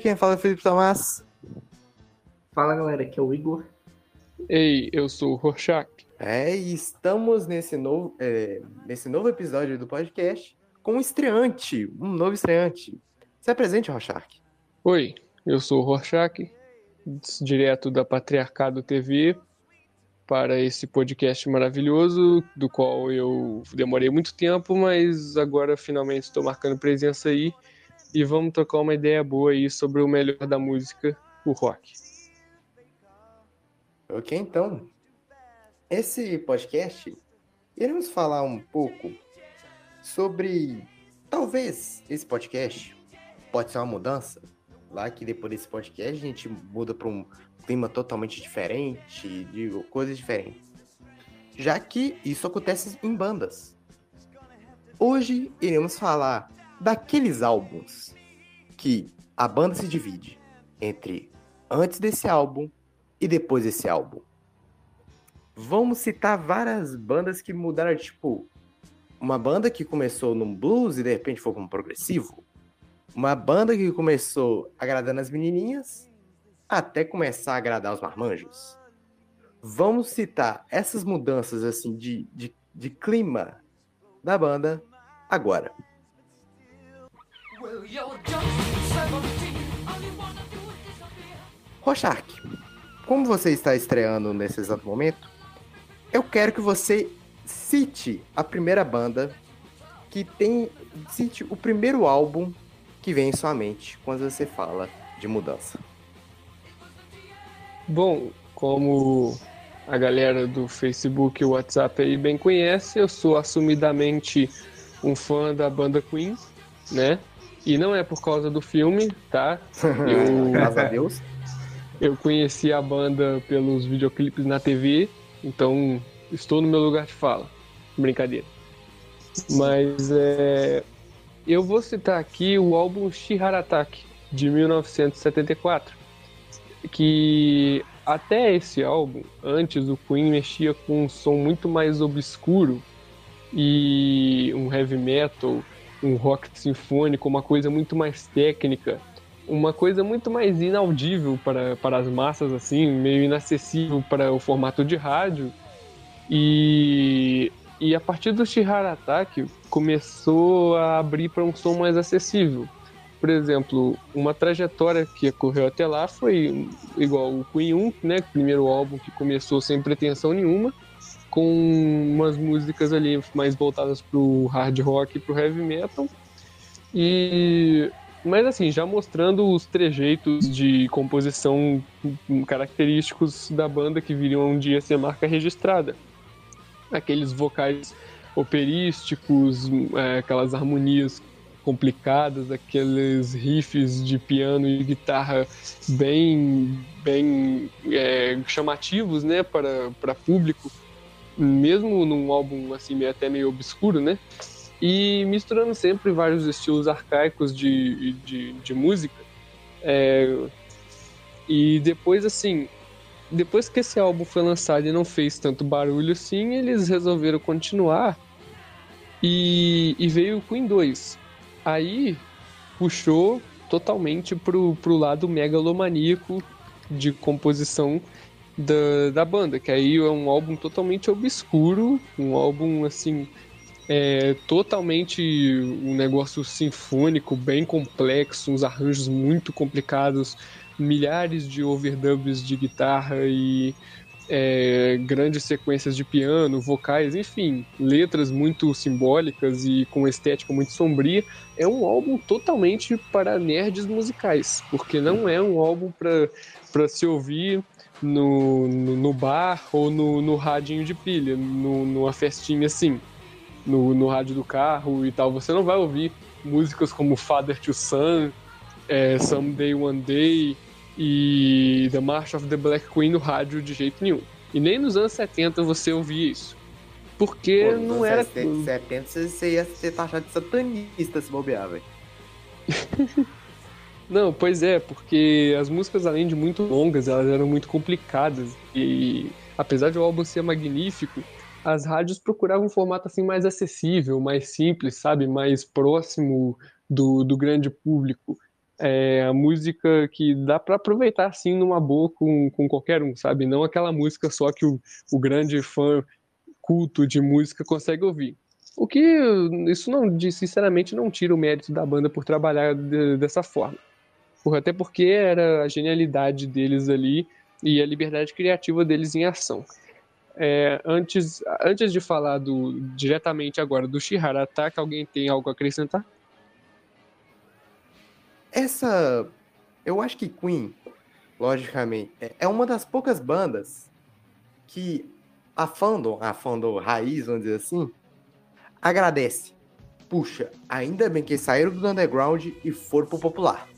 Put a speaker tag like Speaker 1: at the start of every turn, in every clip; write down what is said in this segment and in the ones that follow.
Speaker 1: Quem fala é o Felipe Tomás.
Speaker 2: Fala galera, aqui é o Igor.
Speaker 3: Ei, eu sou o Rorschach.
Speaker 1: É, e estamos nesse novo, é, nesse novo episódio do podcast com um estreante, um novo estreante. Se apresente, Rorschach.
Speaker 3: Oi, eu sou o Rorschach, direto da Patriarcado TV, para esse podcast maravilhoso, do qual eu demorei muito tempo, mas agora finalmente estou marcando presença aí e vamos trocar uma ideia boa aí sobre o melhor da música, o rock.
Speaker 1: Ok, então. Esse podcast, iremos falar um pouco sobre. Talvez esse podcast pode ser uma mudança. Lá que depois desse podcast a gente muda para um clima totalmente diferente, de coisas diferentes. Já que isso acontece em bandas. Hoje iremos falar daqueles álbuns que a banda se divide entre antes desse álbum e depois desse álbum. Vamos citar várias bandas que mudaram, tipo, uma banda que começou num blues e de repente foi para um progressivo. Uma banda que começou agradando as menininhas até começar a agradar os marmanjos. Vamos citar essas mudanças assim de, de, de clima da banda agora. Rochark, como você está estreando nesse exato momento, eu quero que você cite a primeira banda que tem. Cite o primeiro álbum que vem em sua mente quando você fala de mudança.
Speaker 3: Bom, como a galera do Facebook e WhatsApp aí bem conhece, eu sou assumidamente um fã da banda Queen, né? E não é por causa do filme, tá?
Speaker 1: Eu, Graças a Deus.
Speaker 3: Eu conheci a banda pelos videoclipes na TV, então estou no meu lugar de fala. Brincadeira. Mas é, eu vou citar aqui o álbum Shiharataki, de 1974, que até esse álbum, antes o Queen mexia com um som muito mais obscuro e um heavy metal, um rock sinfônico, uma coisa muito mais técnica uma coisa muito mais inaudível para, para as massas, assim, meio inacessível para o formato de rádio. E, e a partir do Shihara Attack começou a abrir para um som mais acessível. Por exemplo, uma trajetória que ocorreu até lá foi igual o Queen 1, né, primeiro álbum que começou sem pretensão nenhuma, com umas músicas ali mais voltadas para o hard rock e para o heavy metal. E mas assim, já mostrando os trejeitos de composição característicos da banda que viriam um dia ser marca registrada. Aqueles vocais operísticos, é, aquelas harmonias complicadas, aqueles riffs de piano e guitarra bem, bem é, chamativos, né, para, para público, mesmo num álbum assim até meio obscuro, né? e misturando sempre vários estilos arcaicos de, de, de música. É, e depois, assim, depois que esse álbum foi lançado e não fez tanto barulho assim, eles resolveram continuar e, e veio o Queen 2. Aí puxou totalmente pro, pro lado megalomaníaco de composição da, da banda, que aí é um álbum totalmente obscuro, um álbum assim é totalmente um negócio sinfônico, bem complexo, uns arranjos muito complicados, milhares de overdubs de guitarra e é, grandes sequências de piano, vocais, enfim, letras muito simbólicas e com estética muito sombria. É um álbum totalmente para nerds musicais, porque não é um álbum para se ouvir no, no, no, bar ou no, no radinho de pilha, no, numa festinha assim no, no rádio do carro e tal, você não vai ouvir músicas como Father to Son, é, Someday One Day e The March of the Black Queen no rádio de jeito nenhum. E nem nos anos 70 você ouvia isso. Porque Pô, não era.
Speaker 1: Nos 70 você ia ser taxado de satanista se bobear, velho.
Speaker 3: não, pois é, porque as músicas, além de muito longas, elas eram muito complicadas. E apesar de o álbum ser magnífico, as rádios procuravam um formato assim mais acessível, mais simples, sabe, mais próximo do, do grande público. É a música que dá para aproveitar assim numa boa com, com qualquer um, sabe? Não aquela música só que o, o grande fã culto de música consegue ouvir. O que isso não, sinceramente, não tira o mérito da banda por trabalhar de, dessa forma. Até porque era a genialidade deles ali e a liberdade criativa deles em ação. É, antes, antes de falar do, diretamente agora do Shihara Attack, alguém tem algo a acrescentar?
Speaker 1: Essa. Eu acho que Queen, logicamente, é, é uma das poucas bandas que a fandom, a fandom raiz, vamos dizer assim, agradece. Puxa, ainda bem que saíram do underground e foram pro popular.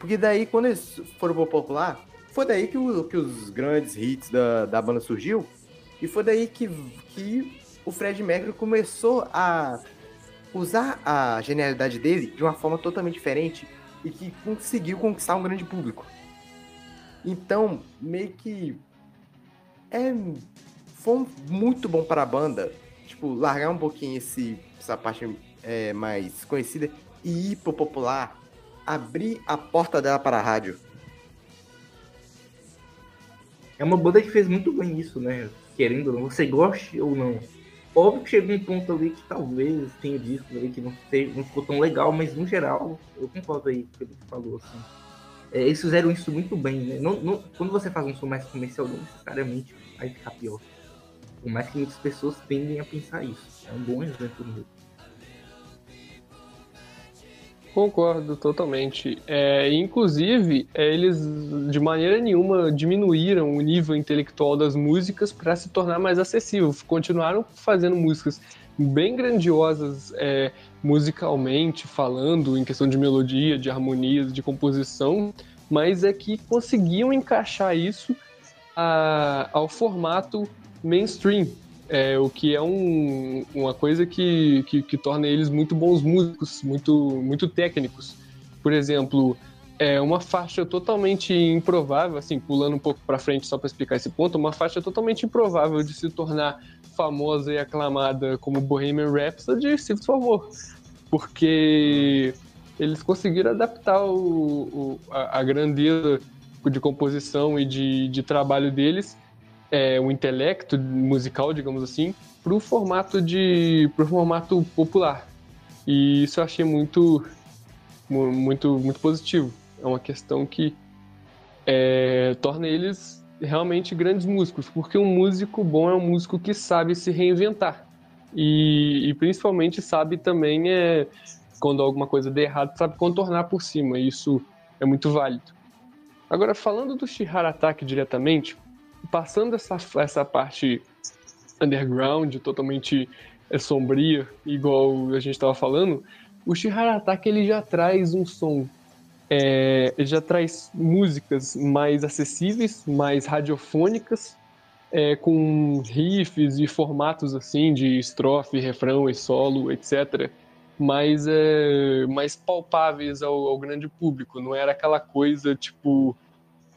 Speaker 1: Porque daí, quando eles foram pro popular, foi daí que, o, que os grandes hits da, da banda surgiu. E foi daí que, que o Fred Mercury começou a usar a genialidade dele de uma forma totalmente diferente e que conseguiu conquistar um grande público. Então, meio que é foi muito bom para a banda, tipo, largar um pouquinho esse, essa parte é, mais conhecida e ir pro popular, abrir a porta dela para a rádio.
Speaker 2: É uma banda que fez muito bem isso, né? Querendo ou não, você goste ou não. Óbvio que chegou um ponto ali que talvez tenha discos ali que não, não ficou tão legal, mas no geral, eu concordo aí com o que ele falou, assim. É, eles fizeram isso muito bem, né? Não, não, quando você faz um som mais comercial, não necessariamente vai ficar pior. Por mais que muitas pessoas tendem a pensar isso. É um bom exemplo mesmo.
Speaker 3: Concordo totalmente. É, inclusive, é, eles de maneira nenhuma diminuíram o nível intelectual das músicas para se tornar mais acessível. Continuaram fazendo músicas bem grandiosas é, musicalmente, falando em questão de melodia, de harmonias, de composição, mas é que conseguiam encaixar isso a, ao formato mainstream, é, o que é um, uma coisa que, que, que, torna eles muito bons músicos, muito, muito técnicos. Por exemplo, é uma faixa totalmente improvável, assim, pulando um pouco para frente só para explicar esse ponto, uma faixa totalmente improvável de se tornar famosa e aclamada como Bohemian Rhapsody, se por favor, porque eles conseguiram adaptar o, o a, a, grandeza de composição e de, de trabalho deles é, o intelecto musical, digamos assim, para o formato de pro formato popular. E isso eu achei muito muito muito positivo. É uma questão que é, torna eles realmente grandes músicos, porque um músico bom é um músico que sabe se reinventar e, e principalmente sabe também é, quando alguma coisa der errado sabe contornar por cima. Isso é muito válido. Agora falando do Shihara Attack diretamente, passando essa, essa parte underground, totalmente é, sombria, igual a gente estava falando, o Shihara Attack ele já traz um som, é, ele já traz músicas mais acessíveis, mais radiofônicas, é, com riffs e formatos assim de estrofe, refrão e solo, etc. Mais, é, mais palpáveis ao, ao grande público. Não era aquela coisa tipo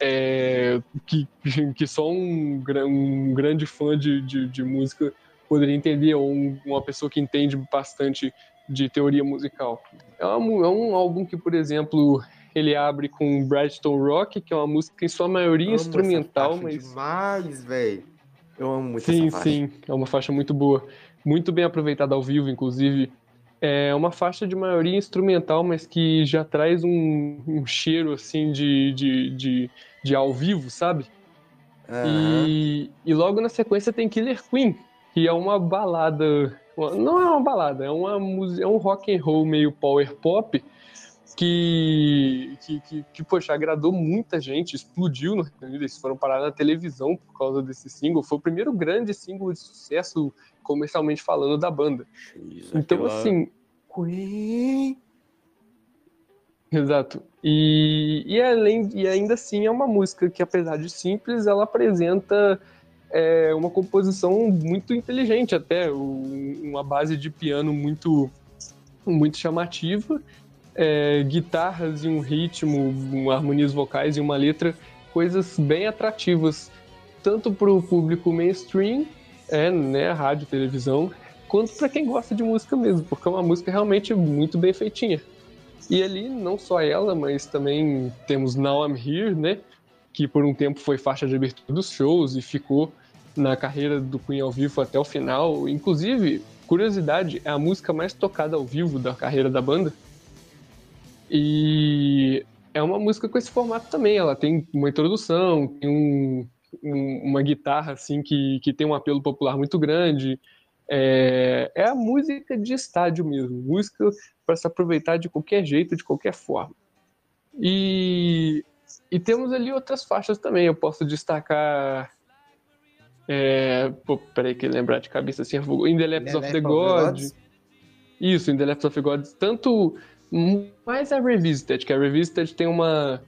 Speaker 3: é, que, que só um, um grande fã de, de, de, música poderia entender, ou um, uma pessoa que entende bastante de teoria musical. É, uma, é, um álbum que, por exemplo, ele abre com Bradstone Rock, que é uma música em sua maioria amo instrumental, mas.
Speaker 1: demais, velho. Eu amo muito
Speaker 3: sim. Sim, sim, é uma faixa muito boa. Muito bem aproveitada ao vivo, inclusive. É uma faixa de maioria instrumental, mas que já traz um, um cheiro assim de, de, de, de, ao vivo, sabe? Uhum. E, e logo na sequência tem Killer Queen, que é uma balada. Não é uma balada, é, uma, é um rock and roll meio power pop que, que, que, que, poxa, agradou muita gente, explodiu no Reino Unido, eles foram parar na televisão por causa desse single. Foi o primeiro grande single de sucesso comercialmente falando da banda. Isso, então, assim. Queen. Exato. E, e, além, e ainda assim é uma música que, apesar de simples, ela apresenta é, uma composição muito inteligente, até uma base de piano muito, muito chamativa, é, guitarras e um ritmo, um, harmonias vocais e uma letra, coisas bem atrativas, tanto para o público mainstream é, né, rádio, televisão, quanto para quem gosta de música mesmo, porque é uma música realmente muito bem feitinha. E ali, não só ela, mas também temos Now I'm Here, né? Que por um tempo foi faixa de abertura dos shows e ficou na carreira do Queen ao vivo até o final. Inclusive, curiosidade, é a música mais tocada ao vivo da carreira da banda. E é uma música com esse formato também. Ela tem uma introdução, tem um, um, uma guitarra assim que, que tem um apelo popular muito grande. É, é a música de estádio mesmo, música para se aproveitar de qualquer jeito, de qualquer forma. E, e temos ali outras faixas também. Eu posso destacar. É, pô, peraí, que lembrar de cabeça assim. In the Laps of the God. Isso, In the Laps of the God. Tanto mais a Revisited, que a Revisited tem uma,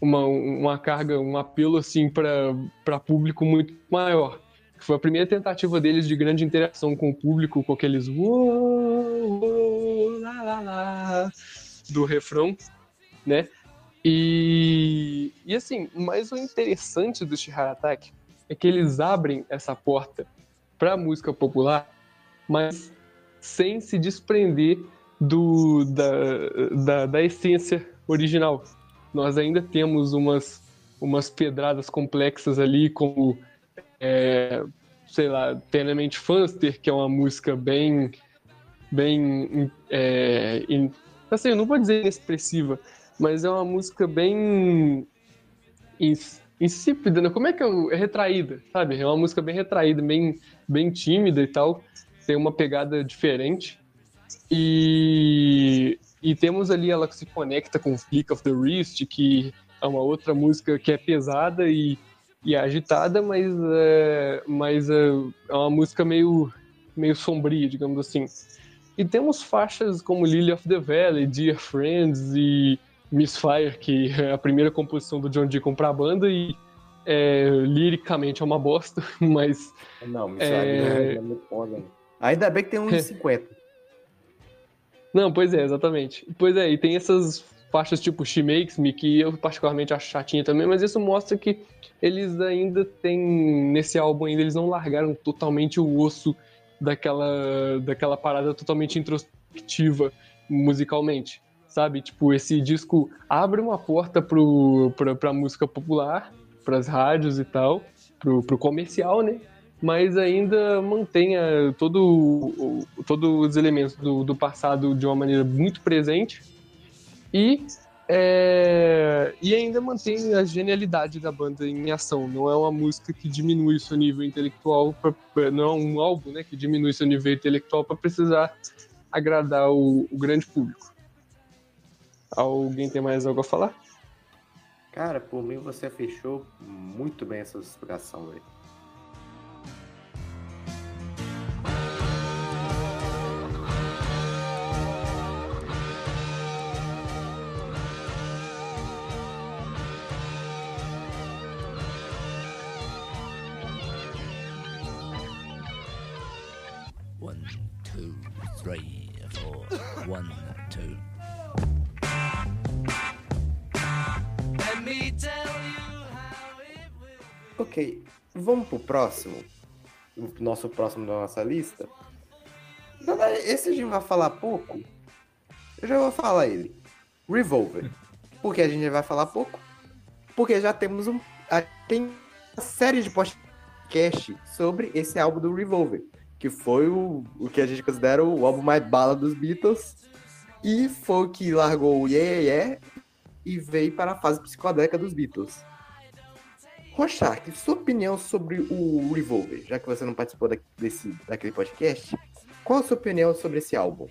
Speaker 3: uma, uma carga, um apelo assim para público muito maior. Foi a primeira tentativa deles de grande interação com o público, com aqueles do refrão, né? E, e assim, mas o interessante do Shihara Attack é que eles abrem essa porta para música popular, mas sem se desprender do, da, da, da, essência original. Nós ainda temos umas, umas pedradas complexas ali, como é, sei lá, Tenamente Fanster, que é uma música bem, bem, é, in, assim, eu não vou dizer inexpressiva, mas é uma música bem insípida, né? Como é que é? É retraída, sabe? É uma música bem retraída, bem, bem tímida e tal, tem uma pegada diferente. E, e temos ali ela que se conecta com Flick of the Wrist, que é uma outra música que é pesada e e agitada, mas, é, mas é, é uma música meio, meio sombria, digamos assim. E temos faixas como Lily of the Valley, Dear Friends e Misfire, que é a primeira composição do John Deacon para a banda e é, liricamente é uma bosta, mas...
Speaker 1: Não, Misfire é, é muito foda. Ainda bem que tem uns 50.
Speaker 3: Não, pois é, exatamente. Pois é, e tem essas faixas tipo She Makes Me, que eu particularmente acho chatinha também, mas isso mostra que eles ainda têm, nesse álbum ainda, eles não largaram totalmente o osso daquela, daquela parada totalmente introspectiva musicalmente, sabe? Tipo, esse disco abre uma porta pro, pra, pra música popular, pras rádios e tal, pro, pro comercial, né? Mas ainda mantenha todo, todos os elementos do, do passado de uma maneira muito presente e, é, e ainda mantém a genialidade da banda em ação. Não é uma música que diminui seu nível intelectual, pra, não é um álbum né, que diminui seu nível intelectual para precisar agradar o, o, grande público. Alguém tem mais algo a falar?
Speaker 1: Cara, por mim você fechou muito bem essa explicação, velho. Vamos pro próximo. O nosso próximo da nossa lista. Esse a gente vai falar pouco. Eu já vou falar ele. Revolver. Por que a gente vai falar pouco? Porque já temos um. Tem uma série de podcast sobre esse álbum do Revolver. Que foi o, o que a gente considera o álbum mais bala dos Beatles. E foi o que largou o Yeah, yeah, yeah e veio para a fase psicodélica dos Beatles. Rochark, sua opinião sobre o Revolver, já que você não participou da, desse, daquele podcast, qual a sua opinião sobre esse álbum?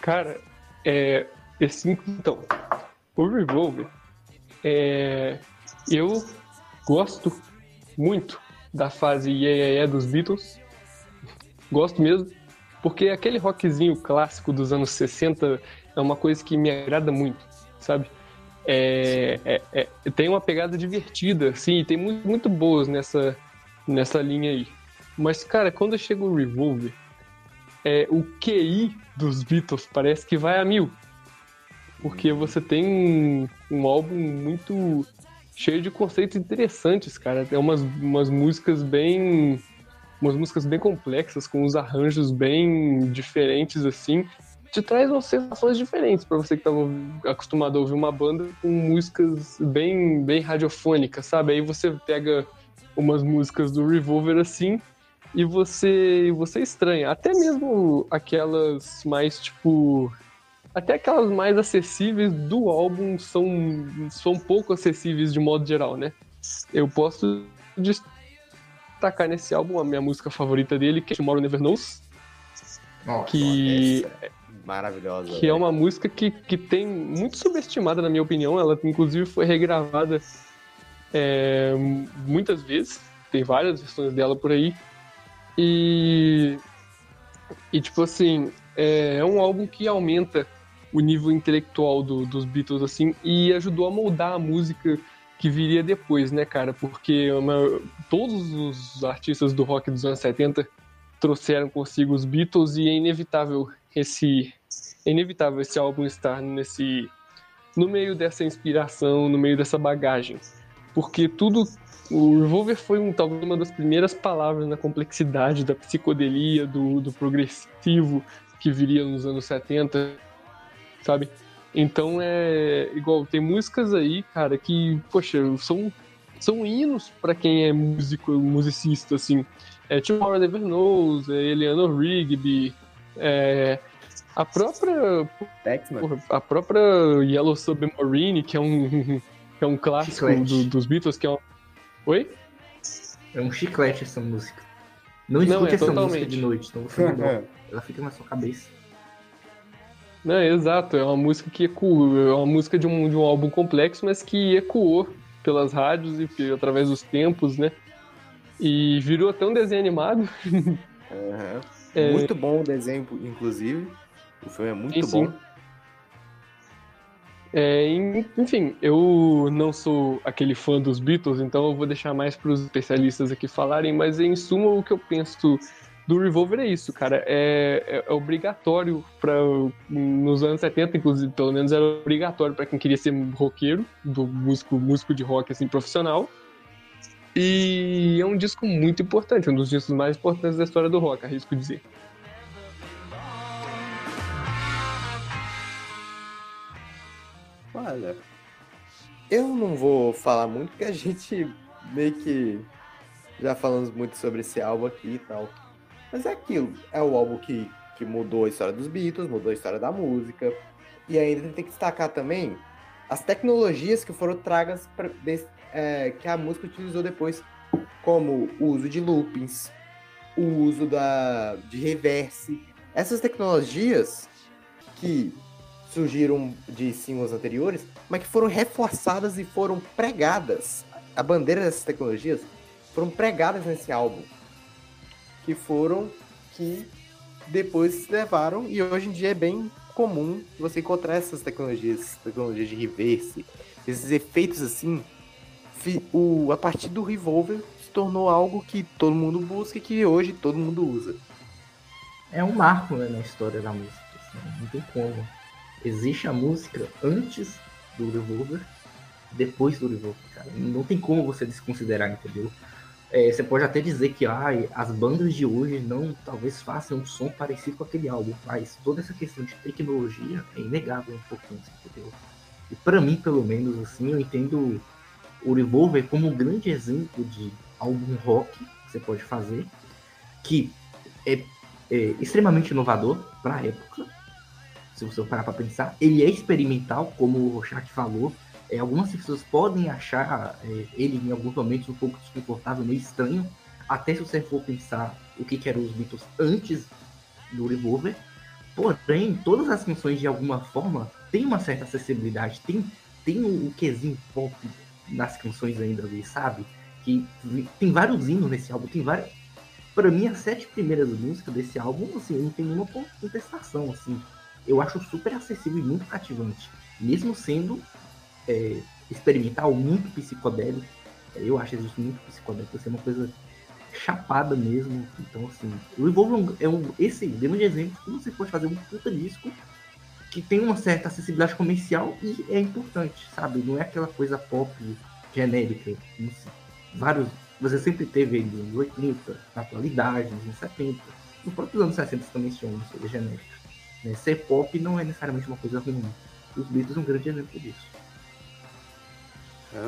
Speaker 3: Cara, é, esse, então, o Revolver, é, eu gosto muito da fase Yeah, yeah, yeah dos Beatles, gosto mesmo, porque aquele rockzinho clássico dos anos 60 é uma coisa que me agrada muito, sabe? É, é, é, tem uma pegada divertida, sim, tem muito, muito boas nessa, nessa linha aí. Mas, cara, quando chega o Revolver, é, o QI dos Beatles parece que vai a mil. Porque você tem um, um álbum muito cheio de conceitos interessantes, cara. Tem umas, umas músicas bem. umas músicas bem complexas, com uns arranjos bem diferentes, assim. Te traz umas sensações diferentes para você que estava acostumado a ouvir uma banda com músicas bem, bem radiofônicas, sabe? Aí você pega umas músicas do Revolver assim e você você estranha. Até mesmo aquelas mais tipo até aquelas mais acessíveis do álbum são são pouco acessíveis de modo geral, né? Eu posso destacar nesse álbum a minha música favorita dele, que é Tomorrow Never Knows.
Speaker 1: Nossa,
Speaker 3: que
Speaker 1: é maravilhosa.
Speaker 3: Que é uma música que, que tem muito subestimada, na minha opinião. Ela, inclusive, foi regravada é, muitas vezes. Tem várias versões dela por aí. E, e tipo assim, é, é um álbum que aumenta o nível intelectual do, dos Beatles, assim, e ajudou a moldar a música que viria depois, né, cara? Porque uma, todos os artistas do rock dos anos 70 trouxeram consigo os Beatles e é inevitável esse é inevitável esse álbum estar nesse no meio dessa inspiração, no meio dessa bagagem, porque tudo o Revolver foi um, talvez uma das primeiras palavras na complexidade da psicodelia, do, do progressivo que viria nos anos 70, sabe? Então é igual, tem músicas aí, cara, que, poxa, são, são hinos para quem é músico, musicista, assim. É Tomorrow Never Knows, é Eleanor Rigby, é, a própria. Porra, a própria Yellow Submarine, que é um, que é um clássico do, dos Beatles, que é um. Oi?
Speaker 2: É um chiclete essa música. Não escute não, é, essa totalmente. música de noite, então você não Ela fica na sua cabeça.
Speaker 3: Não, é exato, é uma música que ecoou, é uma música de um, de um álbum complexo, mas que ecoou pelas rádios e através dos tempos, né? E virou até um desenho animado.
Speaker 1: Uhum. É... Muito bom o desenho, inclusive. O filme é muito bom.
Speaker 3: É, enfim, eu não sou aquele fã dos Beatles, então eu vou deixar mais para os especialistas aqui falarem, mas em suma o que eu penso do Revolver é isso, cara. É, é, é obrigatório para nos anos 70, inclusive, pelo menos era obrigatório para quem queria ser roqueiro, do músico, músico de rock assim profissional. E é um disco muito importante, um dos discos mais importantes da história do rock, arrisco dizer.
Speaker 1: Olha, eu não vou falar muito, porque a gente meio que já falamos muito sobre esse álbum aqui e tal. Mas é aquilo, é o álbum que, que mudou a história dos Beatles, mudou a história da música. E ainda tem que destacar também as tecnologias que foram tragas pra, é, que a música utilizou depois, como o uso de loopings, o uso da, de reverse. Essas tecnologias que surgiram de singles anteriores, mas que foram reforçadas e foram pregadas. A bandeira dessas tecnologias foram pregadas nesse álbum. Que foram que depois se levaram e hoje em dia é bem comum você encontrar essas tecnologias, tecnologias de reverse, esses efeitos assim. O, a partir do Revolver se tornou algo que todo mundo busca e que hoje todo mundo usa.
Speaker 2: É um marco né, na história da música, assim, não tem como existe a música antes do Revolver, depois do Revolver, cara. Não tem como você desconsiderar, entendeu? É, você pode até dizer que ah, as bandas de hoje não talvez façam um som parecido com aquele álbum, mas toda essa questão de tecnologia é inegável um pouquinho, entendeu? E para mim, pelo menos, assim, eu entendo o Revolver como um grande exemplo de álbum rock que você pode fazer, que é, é extremamente inovador para a época, se você parar para pensar. Ele é experimental, como o Rochat falou. É, algumas pessoas podem achar é, ele em alguns momentos um pouco desconfortável, meio estranho. Até se você for pensar o que, que eram os Beatles antes do Revolver. Porém, todas as canções, de alguma forma, tem uma certa acessibilidade. Tem, tem um, um quesinho pop nas canções ainda ali, sabe? Que tem vários hinos nesse álbum, tem várias. Para mim, as sete primeiras músicas desse álbum, assim, não tem nenhuma contestação, assim eu acho super acessível e muito cativante. Mesmo sendo é, experimental, muito psicodélico. É, eu acho isso muito psicodélico, ser é uma coisa chapada mesmo. Então, assim, o Revolver é um excelente exemplo que você pode fazer um puta disco que tem uma certa acessibilidade comercial e é importante, sabe? Não é aquela coisa pop genérica. Vários. Você sempre teve nos anos 80, na atualidade, nos anos 70. Nos próprios anos 60 também tinha uma coisa genérica. Né? Ser pop não é necessariamente uma coisa ruim. Os Beatles são um grande exemplo disso.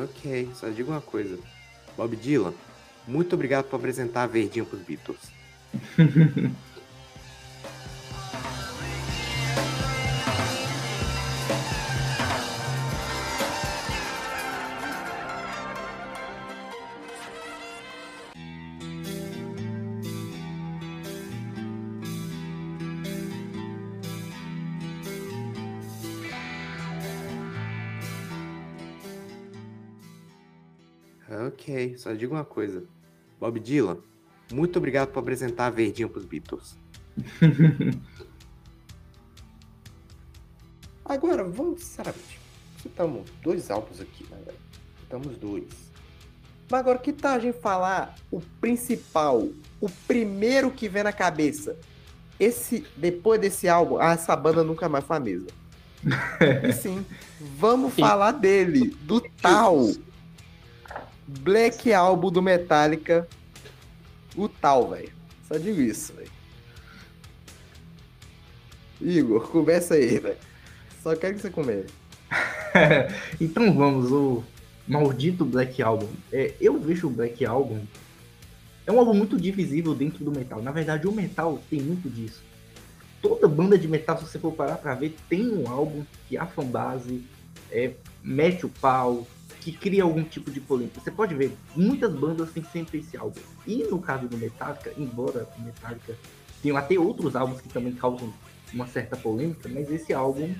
Speaker 1: Ok, só digo uma coisa. Bob Dylan, muito obrigado por apresentar a Verdinha pros Beatles. só digo uma coisa. Bob Dylan, muito obrigado por apresentar a Verdinha pros Beatles. Agora, vamos, sinceramente, citamos dois álbuns aqui, né, velho? Citamos dois. Mas agora, que tal a gente falar o principal, o primeiro que vem na cabeça? Esse, depois desse álbum, ah, essa banda nunca mais foi a mesma. E sim, vamos falar dele, do tal Black Album do Metallica, o tal, velho. Só digo isso, velho. Igor, começa aí, velho. Só quero que você comece.
Speaker 2: então vamos, o maldito Black Album. É, eu vejo o Black Album. É um álbum muito divisível dentro do metal. Na verdade, o metal tem muito disso. Toda banda de metal, se você for parar pra ver, tem um álbum que a fanbase é, mete o pau, que cria algum tipo de polêmica. Você pode ver, muitas bandas têm sempre esse álbum. E no caso do Metallica, embora o Metallica tenha até outros álbuns que também causam uma certa polêmica, mas esse álbum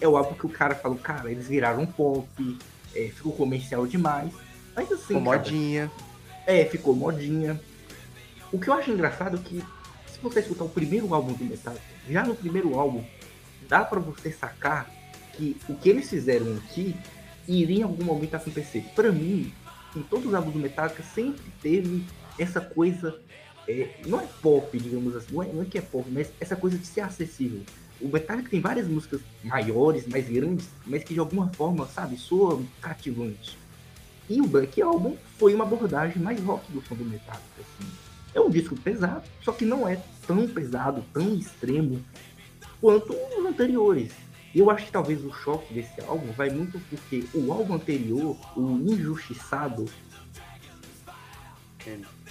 Speaker 2: é o álbum que o cara falou, cara, eles viraram pop, é, ficou comercial demais. Mas assim. Ficou
Speaker 1: cara, modinha.
Speaker 2: É, ficou modinha. O que eu acho engraçado é que, se você escutar o primeiro álbum do Metallica, já no primeiro álbum, dá para você sacar que o que eles fizeram aqui iria em algum momento acontecer. Para mim, em todos os álbuns do Metallica sempre teve essa coisa, é, não é pop, digamos assim, não é, não é que é pop, mas essa coisa de ser acessível. O Metallica tem várias músicas maiores, mais grandes, mas que de alguma forma, sabe, soam cativante. E o Black Album foi uma abordagem mais rock do som do Metallica, assim. É um disco pesado, só que não é tão pesado, tão extremo quanto os anteriores. Eu acho que talvez o choque desse álbum vai muito porque o álbum anterior, o Injustiçado.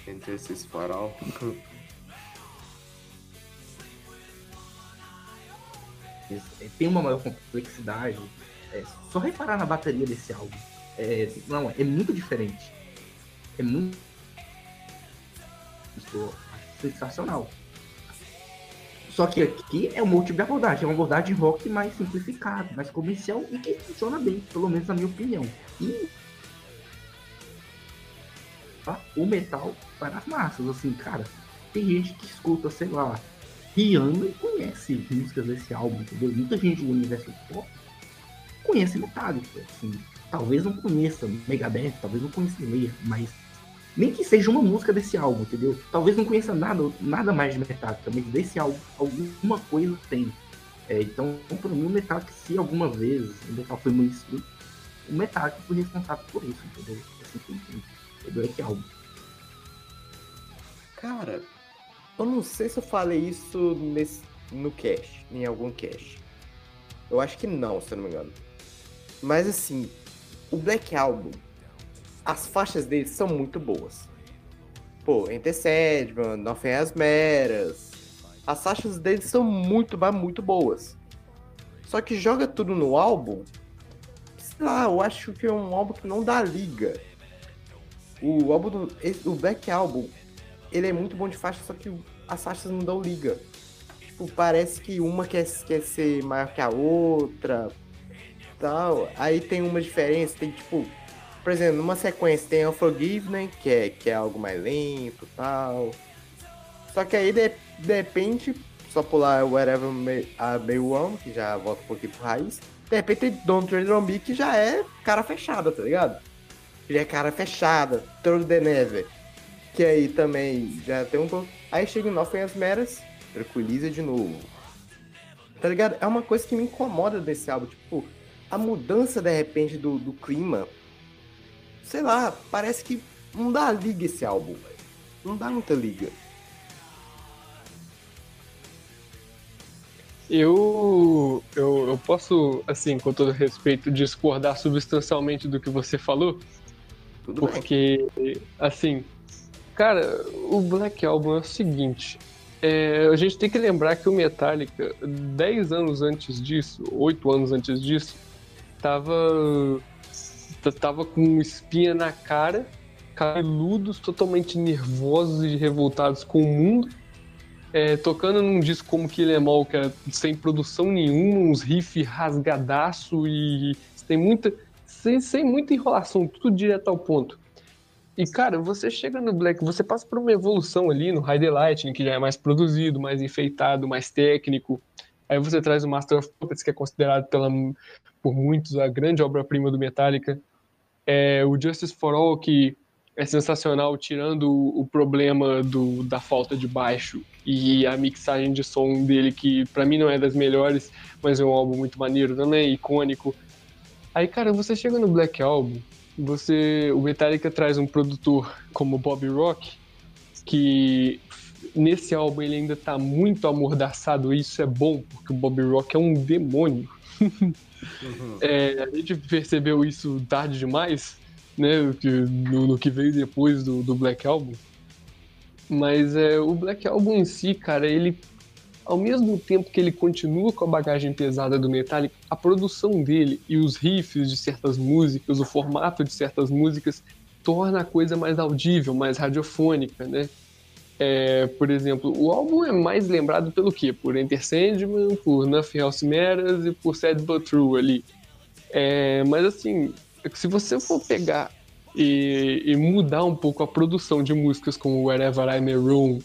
Speaker 1: Entre esses farol.
Speaker 2: tem uma maior complexidade. É só reparar na bateria desse álbum. É, não, é muito diferente. É muito. Isso, sensacional. Só que aqui é um outro tipo de abordagem, é uma abordagem rock mais simplificada, mais comercial e que funciona bem, pelo menos na minha opinião. E tá? o metal para as massas, assim, cara, tem gente que escuta, sei lá, Rihanna e conhece músicas desse álbum, entendeu? Muita gente do universo pop conhece Metallica, assim, talvez não conheça Megadeth, talvez não conheça Slayer, mas nem que seja uma música desse álbum, entendeu? Talvez não conheça nada, nada mais de Metallica, mas desse álbum alguma coisa tem. É, então, para mim, o Metallica, se alguma vez o metal foi muito escrito, o Metallica foi responsável por isso, entendeu? Assim que o Black Album.
Speaker 1: Cara, eu não sei se eu falei isso nesse, no cast, em algum cast. Eu acho que não, se eu não me engano. Mas assim, o Black Album as faixas deles são muito boas. Pô, Intercede, mano, Nothing as Meras. As faixas deles são muito, muito boas. Só que joga tudo no álbum. Sei lá, eu acho que é um álbum que não dá liga. O álbum do. O Black Album, ele é muito bom de faixa, só que as faixas não dão liga. Tipo, parece que uma quer, quer ser maior que a outra. Tal. Aí tem uma diferença, tem tipo por exemplo, numa sequência tem Unforgiven, que é, que é algo mais lento e tal. Só que aí, de, de repente, só pular Wherever I May One, que já volta um pouquinho pro raiz. De repente tem Don't Trade On Me, que já é cara fechada, tá ligado? Já é cara fechada. Through the Never, que aí também já tem um pouco. Aí chega o Nothing as Meras, tranquiliza de novo. Tá ligado? É uma coisa que me incomoda desse álbum. Tipo, a mudança de repente do, do clima sei lá, parece que não dá liga esse álbum, véio. Não dá muita liga.
Speaker 3: Eu, eu, eu posso, assim, com todo respeito, discordar substancialmente do que você falou.
Speaker 1: Tudo
Speaker 3: porque, bem. assim, cara, o Black Album é o seguinte. É, a gente tem que lembrar que o Metallica, 10 anos antes disso, 8 anos antes disso, tava, tava com espinha na cara, cabeludos, totalmente nervosos e revoltados com o mundo é, tocando num disco como Kill Em All, que era sem produção nenhuma, uns riffs rasgadaço e tem muita. Sem, sem muita enrolação, tudo direto ao ponto. E, cara, você chega no Black, você passa por uma evolução ali no High Delight, que já é mais produzido, mais enfeitado, mais técnico. Aí você traz o Master of Puppets, que é considerado pela, por muitos a grande obra-prima do Metallica. É, o Justice for All, que é sensacional, tirando o problema do, da falta de baixo e a mixagem de som dele, que para mim não é das melhores, mas é um álbum muito maneiro também, icônico. Aí, cara, você chega no Black Album, você, o Metallica traz um produtor como Bob Rock, que nesse álbum ele ainda tá muito amordaçado, e isso é bom, porque o Bob Rock é um demônio. Uhum. é, a gente percebeu isso tarde demais, né, no, no que veio depois do, do Black Album. Mas é, o Black Album em si, cara, ele ao mesmo tempo que ele continua com a bagagem pesada do Metallica, a produção dele e os riffs de certas músicas, o formato de certas músicas, torna a coisa mais audível, mais radiofônica, né? É, por exemplo, o álbum é mais lembrado pelo quê? Por Enter Sandman, por Nothing Else Matters e por Sad But True ali. É, mas assim, se você for pegar e, e, mudar um pouco a produção de músicas como Wherever I May Roam,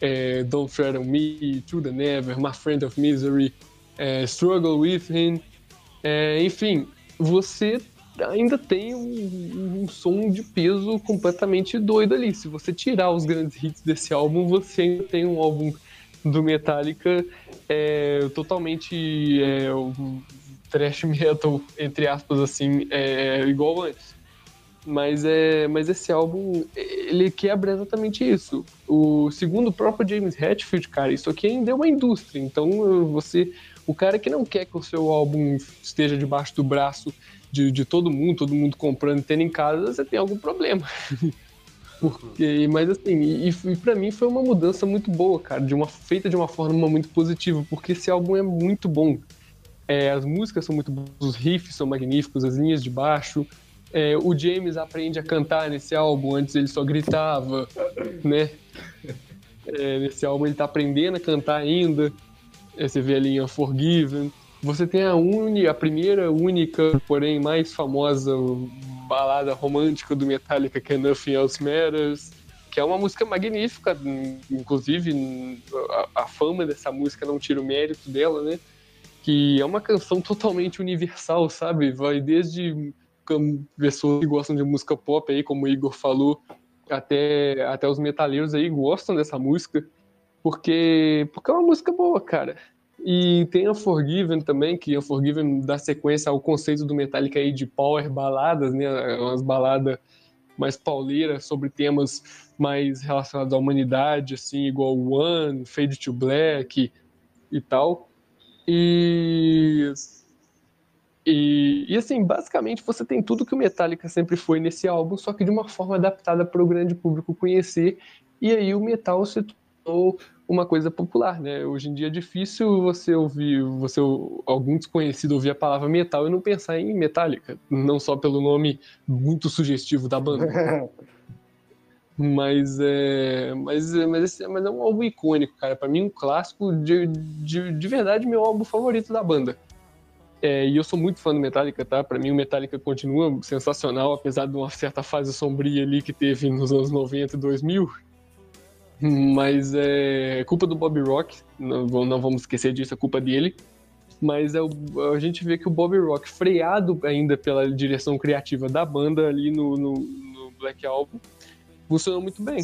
Speaker 3: é, Don't Tread On Me, To The Never, My Friend of Misery, é, Struggle With Him, é, enfim, você ainda tem um, um, som de peso completamente doido ali. Se você tirar os grandes hits desse álbum, você ainda tem um álbum do Metallica é, totalmente é, thrash metal, entre aspas, assim, é, igual antes. Mas, é, mas esse álbum, ele quebra exatamente isso. O segundo o próprio James Hetfield, cara, isso aqui ainda é uma indústria. Então você, o cara que não quer que o seu álbum esteja debaixo do braço de, de todo mundo, todo mundo comprando e tendo em casa, você tem algum problema. Porque, mas assim, e, e para mim foi uma mudança muito boa, cara, de uma feita de uma forma muito positiva, porque esse álbum é muito bom. É, as músicas são muito boas, os riffs são magníficos, as linhas de baixo. É, o James aprende a cantar nesse álbum, antes ele só gritava, né? É, nesse álbum ele tá aprendendo a cantar ainda. É, você vê ali em Unforgiven. Você tem a, uni, a primeira, única, porém mais famosa balada romântica do Metallica, que é Nothing Else Matters, que é uma música magnífica, inclusive a, a fama dessa música não tira o mérito dela, né? que é uma canção totalmente universal, sabe? Vai desde pessoas que gostam de música pop aí, como o Igor falou, até, até os metaleiros aí gostam dessa música, porque, porque é uma música boa, cara. E tem a Forgiven também, que a Forgiven dá sequência ao conceito do Metallica aí de power baladas, né? Umas baladas mais pauleiras sobre temas mais relacionados à humanidade, assim, igual One, Fade to Black e tal. E, e, e, assim, basicamente você tem tudo que o Metallica sempre foi nesse álbum, só que de uma forma adaptada para o grande público conhecer. E aí o metal se tornou uma coisa popular, né? Hoje em dia é difícil você ouvir, você algum desconhecido ouvir a palavra metal e não pensar em Metallica, não só pelo nome muito sugestivo da banda. Mas é, mas, mas, mas é um álbum icônico, cara. Para mim, um clássico de, de, de verdade, meu álbum favorito da banda. É, e eu sou muito fã do Metallica, tá? Para mim, o Metallica continua sensacional, apesar de uma certa fase sombria ali que teve nos anos 90 e 2000. Mas é culpa do Bob Rock, não, não vamos esquecer disso, é culpa dele. Mas é o, a gente vê que o Bob Rock, freado ainda pela direção criativa da banda ali no, no, no Black Album, funcionou muito bem.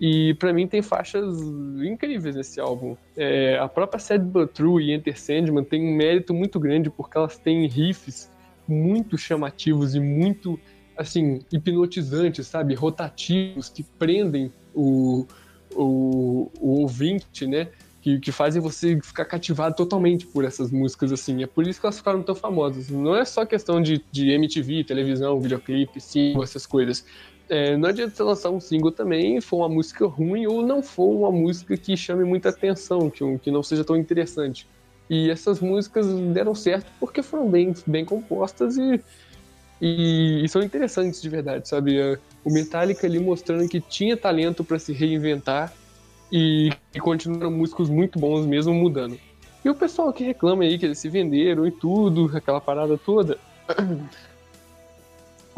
Speaker 3: E para mim tem faixas incríveis nesse álbum. É, a própria Sad But True e Enter Sandman tem um mérito muito grande porque elas têm riffs muito chamativos e muito assim hipnotizantes, sabe, rotativos que prendem o, o, o ouvinte, né? que, que fazem você ficar cativado totalmente por essas músicas, assim. É por isso que elas ficaram tão famosas. Não é só questão de, de MTV, televisão, videoclipe, single, essas coisas. É, não adianta você lançar um single também for uma música ruim ou não for uma música que chame muita atenção, que, que não seja tão interessante. E essas músicas deram certo porque foram bem, bem compostas e, e, e são interessantes de verdade, sabe? O Metallica ali mostrando que tinha talento para se reinventar e, e continuaram músicos muito bons mesmo mudando. E o pessoal que reclama aí que eles se venderam e tudo, aquela parada toda.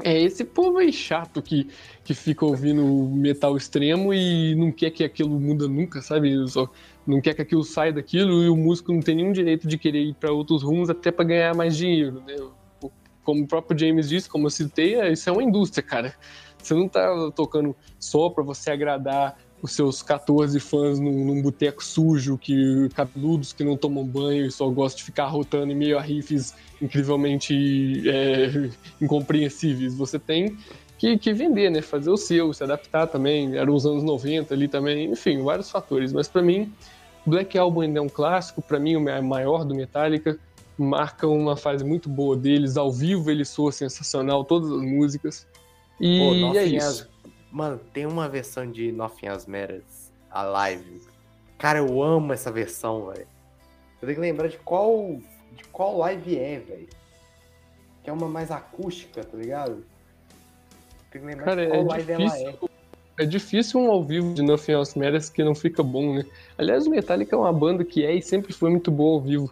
Speaker 3: É esse povo aí chato que, que fica ouvindo metal extremo e não quer que aquilo muda nunca, sabe? Só não quer que aquilo saia daquilo e o músico não tem nenhum direito de querer ir para outros rumos até para ganhar mais dinheiro, né? Como o próprio James disse, como eu citei, é, isso é uma indústria, cara. Você não tá tocando só para você agradar os seus 14 fãs num, num boteco sujo, que cabeludos que não tomam banho e só gostam de ficar rotando em meio a riffs incrivelmente é, incompreensíveis. Você tem que, que, vender, né? Fazer o seu, se adaptar também. Eram os anos 90 ali também, enfim, vários fatores. Mas para mim, Black Album ainda é um clássico, para mim o maior do Metallica. Marca uma fase muito boa deles, ao vivo ele soa sensacional, todas as músicas. E Pô, é isso.
Speaker 1: Mano, tem uma versão de Nothing As Matters, a live. Cara, eu amo essa versão, velho. Eu tenho que lembrar de qual, de qual live é, velho. Que é uma mais acústica, tá ligado?
Speaker 3: Tem que lembrar Cara, de qual é live difícil, ela é. É difícil um ao vivo de Nothing Else Matters que não fica bom, né? Aliás, o Metallica é uma banda que é e sempre foi muito boa ao vivo.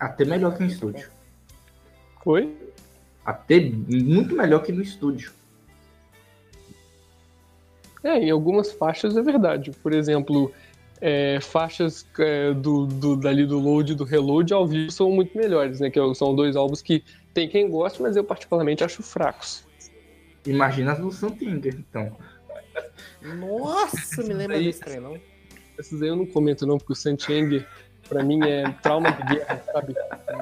Speaker 2: Até melhor que no estúdio.
Speaker 3: Foi?
Speaker 2: Até muito melhor que no estúdio.
Speaker 3: É, em algumas faixas é verdade. Por exemplo, é, faixas é, do, do, dali do load e do reload ao vivo são muito melhores, né? Que são dois álbuns que tem quem gosta, mas eu particularmente acho fracos.
Speaker 2: Imagina as do Santinger, então.
Speaker 1: Nossa, me lembra desse trem, não?
Speaker 3: Essas aí eu não comento não, porque o Santinger, pra mim, é trauma de guerra, sabe?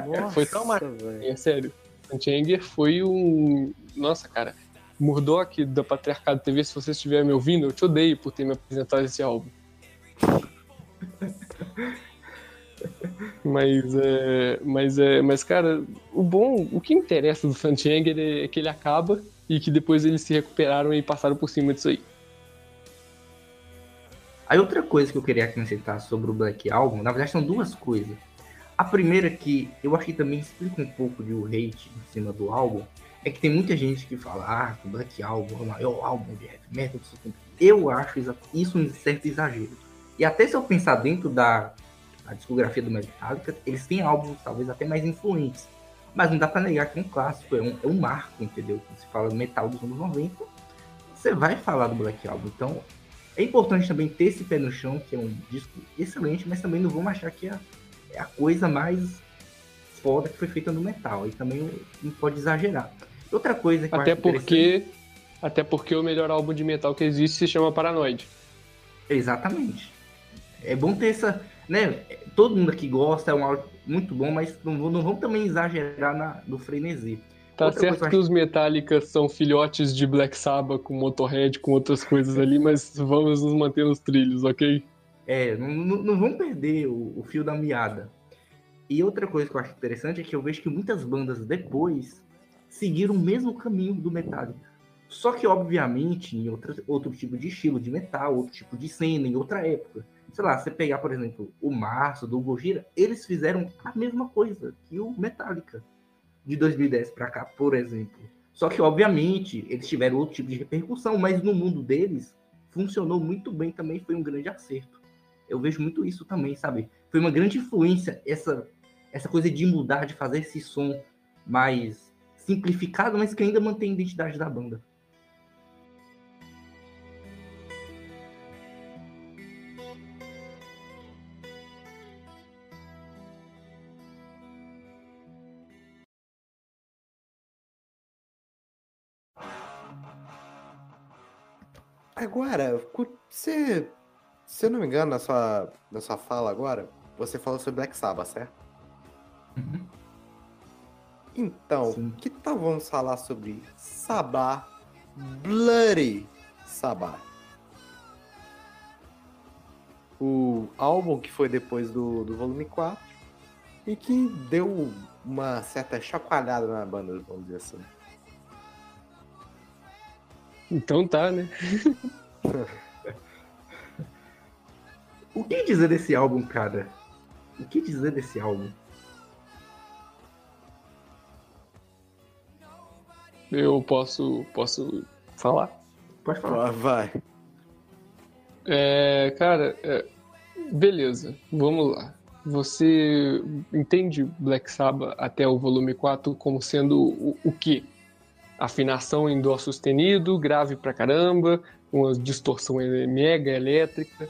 Speaker 3: Nossa, foi traumático, é sério. Santinger foi um... Nossa, cara Murdoch da Patriarcado TV, se você estiver me ouvindo, eu te odeio por ter me apresentado esse álbum. mas é, mas é, mas cara, o bom, o que interessa do Santianger é que ele acaba e que depois eles se recuperaram e passaram por cima disso aí.
Speaker 2: Aí outra coisa que eu queria acrescentar sobre o Black Album, na verdade são duas coisas. A primeira que eu acho que também explica um pouco de o hate em cima do álbum, é que tem muita gente que fala, ah, o Black Album é o maior álbum de heavy metal do tempo. Eu acho isso um certo exagero. E até se eu pensar dentro da discografia do Metallica, eles têm álbuns talvez até mais influentes. Mas não dá pra negar que é um clássico, é um, é um marco, entendeu? Quando se fala metal dos anos 90, você vai falar do Black Album. Então, é importante também ter esse pé no chão, que é um disco excelente, mas também não vamos achar que é, é a coisa mais foda que foi feita no metal. Aí também não pode exagerar. Outra coisa que
Speaker 3: até porque Até porque o melhor álbum de metal que existe se chama Paranoid.
Speaker 2: Exatamente. É bom ter essa. Né? Todo mundo aqui gosta, é um álbum muito bom, mas não, não vamos também exagerar na, no frenesi.
Speaker 3: Tá Outra certo que, que os Metallica são filhotes de Black Sabbath com Motorhead, com outras coisas ali, mas vamos nos manter nos trilhos, ok?
Speaker 2: É, não, não, vamos perder o, o, fio da meada. E outra coisa que eu acho interessante é que eu vejo que muitas bandas depois seguir o mesmo caminho do Metallica. Só que, obviamente, em outra, outro tipo de estilo de metal, outro tipo de cena, em outra época. Sei lá, você pegar, por exemplo, o Março, do Gojira, eles fizeram a mesma coisa que o Metallica de 2010 para cá, por exemplo. Só que, obviamente, eles tiveram outro tipo de repercussão, mas no mundo deles funcionou muito bem também, foi um grande acerto. Eu vejo muito isso também, sabe? Foi uma grande influência essa essa coisa de mudar, de fazer esse som mais simplificado, mas que ainda mantém a identidade da banda.
Speaker 1: Agora, você, se eu não me engano, na sua, na sua fala agora, você falou sobre Black Sabbath, certo? Uhum. Então, Sim. que tal vamos falar sobre Sabá Bloody Sabá? O álbum que foi depois do, do volume 4 e que deu uma certa chacoalhada na banda, vamos dizer assim.
Speaker 3: Então tá, né?
Speaker 2: o que dizer desse álbum, cara? O que dizer desse álbum?
Speaker 3: Eu posso, posso falar?
Speaker 2: Pode falar.
Speaker 1: Vai.
Speaker 3: É, cara, é, beleza, vamos lá. Você entende Black Sabbath até o volume 4 como sendo o, o quê? Afinação em dó sustenido, grave pra caramba, uma distorção mega elétrica,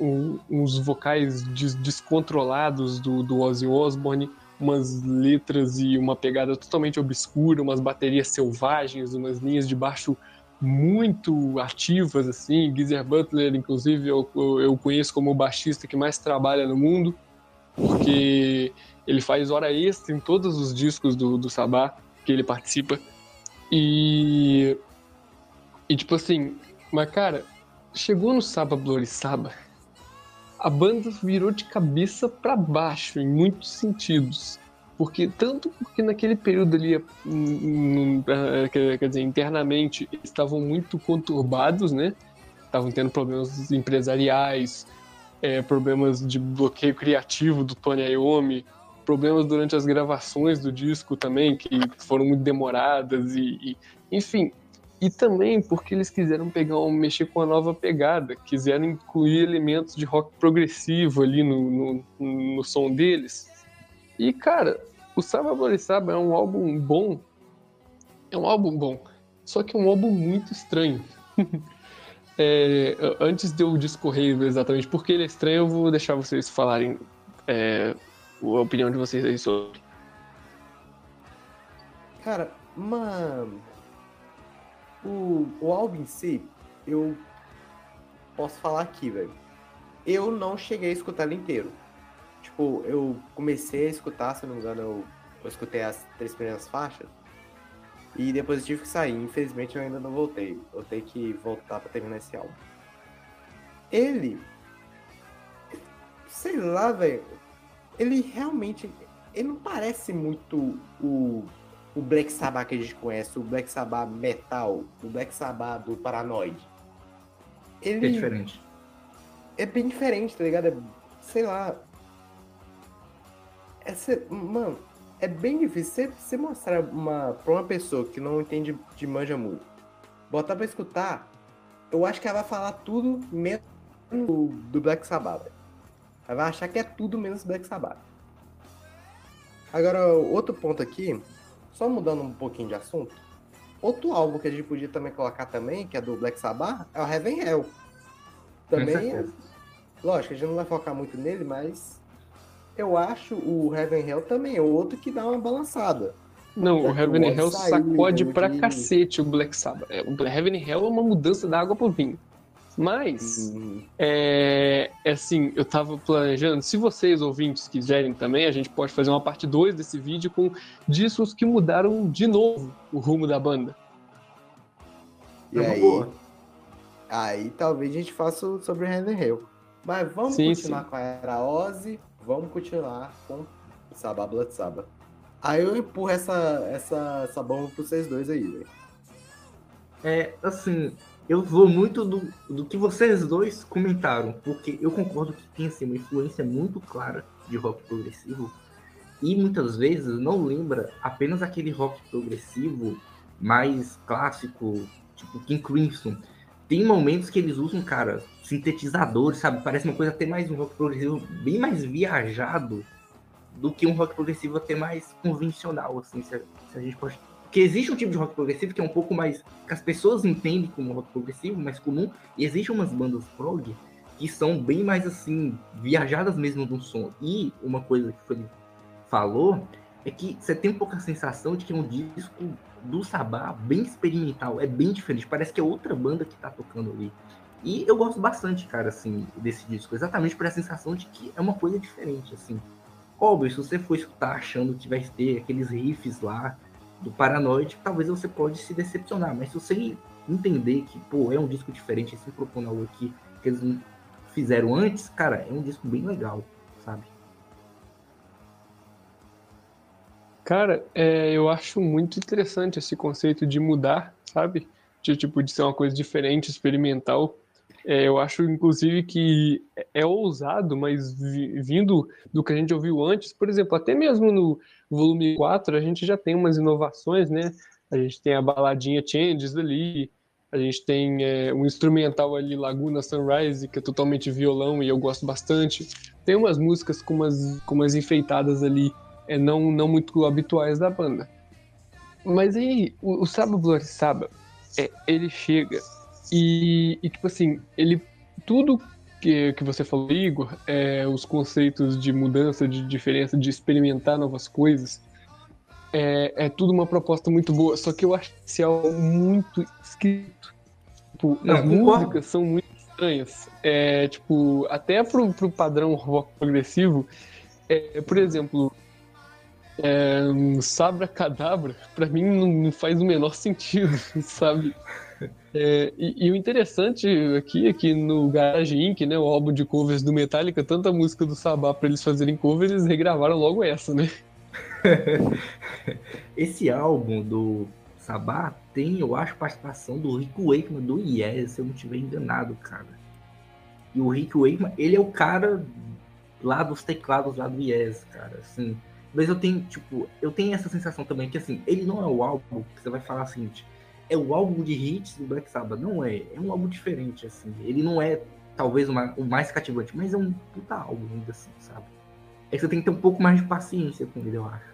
Speaker 3: uns vocais des descontrolados do, do Ozzy Osbourne, umas letras e uma pegada totalmente obscura, umas baterias selvagens, umas linhas de baixo muito ativas, assim. Geezer Butler, inclusive, eu, eu conheço como o baixista que mais trabalha no mundo, porque ele faz hora extra em todos os discos do, do Sabá que ele participa. E. E tipo assim, mas cara, chegou no Saba Bloody Saba, a banda virou de cabeça para baixo em muitos sentidos. Porque, tanto porque naquele período ali, hum, hum, quer dizer, internamente, estavam muito conturbados, né? Estavam tendo problemas empresariais, é, problemas de bloqueio criativo do Tony Iommi, problemas durante as gravações do disco também, que foram muito demoradas, e, e enfim. E também porque eles quiseram pegar um, mexer com a nova pegada, quiseram incluir elementos de rock progressivo ali no, no, no som deles. E, cara, o Saba Saba é um álbum bom. É um álbum bom. Só que é um álbum muito estranho. é, antes de eu discorrer exatamente porque ele é estranho, eu vou deixar vocês falarem é, a opinião de vocês aí sobre.
Speaker 1: Cara, uma. O, o álbum em si, eu posso falar aqui, velho. Eu não cheguei a escutar ele inteiro tipo, eu comecei a escutar, se não me engano, eu, eu escutei as três primeiras faixas. E depois eu tive que sair. Infelizmente eu ainda não voltei. Eu tenho que voltar para terminar esse álbum. Ele. Sei lá, velho. Ele realmente. Ele não parece muito o, o Black Sabbath que a gente conhece, o Black Sabbath metal, o Black Sabbath do Paranoid.
Speaker 2: Ele. É diferente.
Speaker 1: É bem diferente, tá ligado? É, sei lá. É ser, mano, é bem difícil você, mostrar uma, pra uma pessoa que não entende de manja muito, botar pra escutar, eu acho que ela vai falar tudo menos do, do Black Sabbath. Ela vai achar que é tudo menos Black Sabbath. Agora, outro ponto aqui, só mudando um pouquinho de assunto, outro álbum que a gente podia também colocar também, que é do Black Sabbath, é o Heaven Hell. Também, é, lógico, a gente não vai focar muito nele, mas eu acho o Heaven Hell também é outro que dá uma balançada.
Speaker 3: Não, o Heaven Hell sacode pra de... cacete o Black Sabbath. É, o Heaven Hell é uma mudança da água pro vinho. Mas, uhum. é, é, assim, eu tava planejando, se vocês ouvintes quiserem também, a gente pode fazer uma parte 2 desse vídeo com discos que mudaram de novo o rumo da banda.
Speaker 1: E é aí, aí talvez a gente faça sobre o Heaven Hell. Mas vamos sim, continuar sim. com a Era Ozzy, vamos continuar com Sabá Blood Sabá. Aí eu empurro essa, essa, essa bomba pra vocês dois aí, velho.
Speaker 2: É, assim, eu vou muito do, do que vocês dois comentaram, porque eu concordo que tem assim, uma influência muito clara de rock progressivo e muitas vezes não lembra apenas aquele rock progressivo mais clássico, tipo King Crimson. Tem momentos que eles usam, cara, sintetizadores, sabe? Parece uma coisa até mais um rock progressivo bem mais viajado do que um rock progressivo até mais convencional, assim, se a, se a gente pode. Porque existe um tipo de rock progressivo que é um pouco mais. que as pessoas entendem como rock progressivo, mais comum, e existe umas bandas prog que são bem mais assim, viajadas mesmo no som. E uma coisa que ele falou é que você tem um pouco a sensação de que é um disco do Sabá bem experimental, é bem diferente, parece que é outra banda que tá tocando ali. E eu gosto bastante, cara, assim, desse disco, exatamente por essa sensação de que é uma coisa diferente, assim. Óbvio, se você for escutar achando que vai ter aqueles riffs lá do Paranoid, talvez você pode se decepcionar, mas se você entender que, pô, é um disco diferente, se propõe algo aqui que eles não fizeram antes, cara, é um disco bem legal, sabe?
Speaker 3: Cara, é, eu acho muito interessante esse conceito de mudar, sabe? De tipo de ser uma coisa diferente, experimental. É, eu acho, inclusive, que é ousado, mas vindo do que a gente ouviu antes, por exemplo, até mesmo no volume 4, a gente já tem umas inovações, né? A gente tem a baladinha Changes ali, a gente tem é, um instrumental ali, Laguna Sunrise, que é totalmente violão e eu gosto bastante. Tem umas músicas com umas, com umas enfeitadas ali, é, não, não muito habituais da banda. Mas aí, o, o Saba Blood Saba, é, ele chega e, e, tipo assim, ele. Tudo que, que você falou, Igor, é, os conceitos de mudança, de diferença, de experimentar novas coisas, é, é tudo uma proposta muito boa. Só que eu acho que é algo muito escrito. Tipo, Não, as músicas são muito estranhas. É, tipo, até pro, pro padrão rock progressivo, é, por exemplo, é, Sabra Cadabra, pra mim não, não, faz o menor sentido, sabe? É, e, e, o interessante aqui é que no Garage Inc., né, o álbum de covers do Metallica, tanta música do Sabá para eles fazerem covers, eles regravaram logo essa, né?
Speaker 2: Esse álbum do Sabá tem, eu acho, participação do Rick Wakeman do Yes, se eu não estiver enganado, cara. E o Rick Wakeman, ele é o cara lá dos teclados lá do Yes, cara, assim. Mas eu tenho, tipo, eu tenho essa sensação também que, assim, ele não é o álbum que você vai falar assim, é o álbum de hits do Black Sabbath. Não é. É um álbum diferente, assim. Ele não é, talvez, uma, o mais cativante, mas é um puta álbum ainda assim, sabe? É que você tem que ter um pouco mais de paciência com ele, eu acho.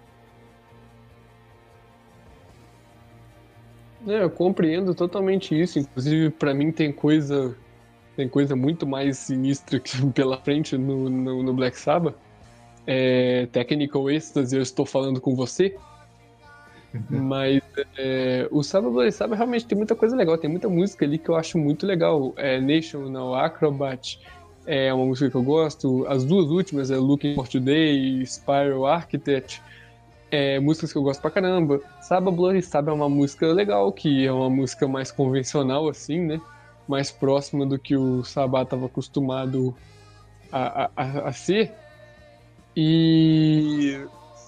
Speaker 3: É, eu compreendo totalmente isso. Inclusive, para mim tem coisa tem coisa muito mais sinistra pela frente no, no, no Black Sabbath. É, Technical Ecstasy, eu estou falando com você. Mas é, o Sábado Sábado realmente tem muita coisa legal, tem muita música ali que eu acho muito legal. É, National Acrobat é uma música que eu gosto. As duas últimas é Looking for Today e Spiral Architect. É, músicas que eu gosto pra caramba. Saba Bloody Saba é uma música legal, que é uma música mais convencional, assim, né? Mais próxima do que o Sabá estava acostumado a, a, a, ser. E,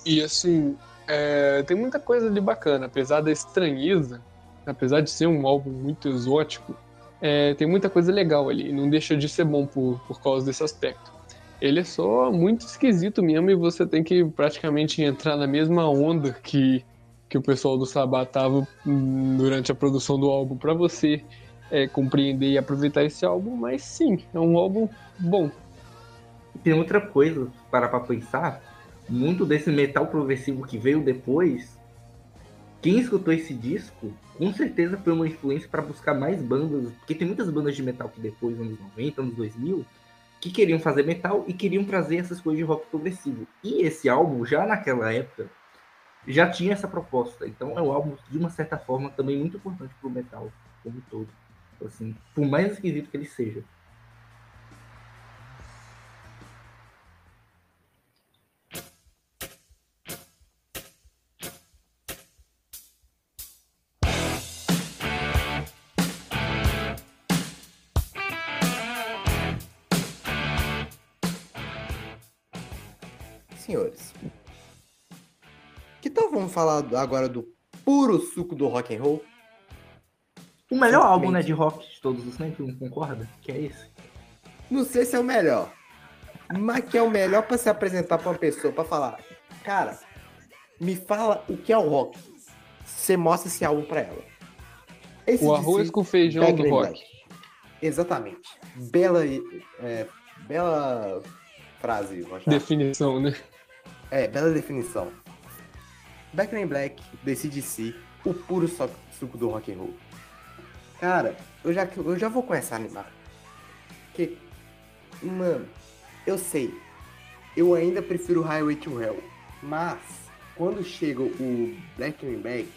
Speaker 3: e assim, é, tem muita coisa de bacana, apesar da estranheza, apesar de ser um álbum muito exótico, é, tem muita coisa legal ali, não deixa de ser bom por, por causa desse aspecto. Ele é só muito esquisito mesmo e você tem que praticamente entrar na mesma onda que, que o pessoal do Sabá tava durante a produção do álbum para você é, compreender e aproveitar esse álbum, mas sim, é um álbum bom.
Speaker 2: Tem outra coisa para pra pensar, muito desse metal progressivo que veio depois, quem escutou esse disco, com certeza foi uma influência para buscar mais bandas, porque tem muitas bandas de metal que depois, anos 90, anos 2000, que queriam fazer metal e queriam trazer essas coisas de rock progressivo. E esse álbum, já naquela época, já tinha essa proposta. Então é um álbum, de uma certa forma, também muito importante para o metal como um todo. Assim, por mais esquisito que ele seja.
Speaker 1: Falar agora do puro suco do rock and roll?
Speaker 2: O melhor álbum, né, de rock de todos os tempos, não concorda? Que é esse?
Speaker 1: Não sei se é o melhor, mas que é o melhor para se apresentar para uma pessoa, para falar, cara, me fala o que é o rock. Você mostra esse álbum para ela.
Speaker 3: Esse o arroz com feijão do rock.
Speaker 1: Exatamente. Bela, é, bela frase.
Speaker 3: Definição, né?
Speaker 1: É, bela definição. Back in Black, si o puro suco do rock and roll. Cara, eu já, eu já vou começar a animar. Porque, mano, eu sei, eu ainda prefiro Highway to Hell, mas quando chega o Black in Black,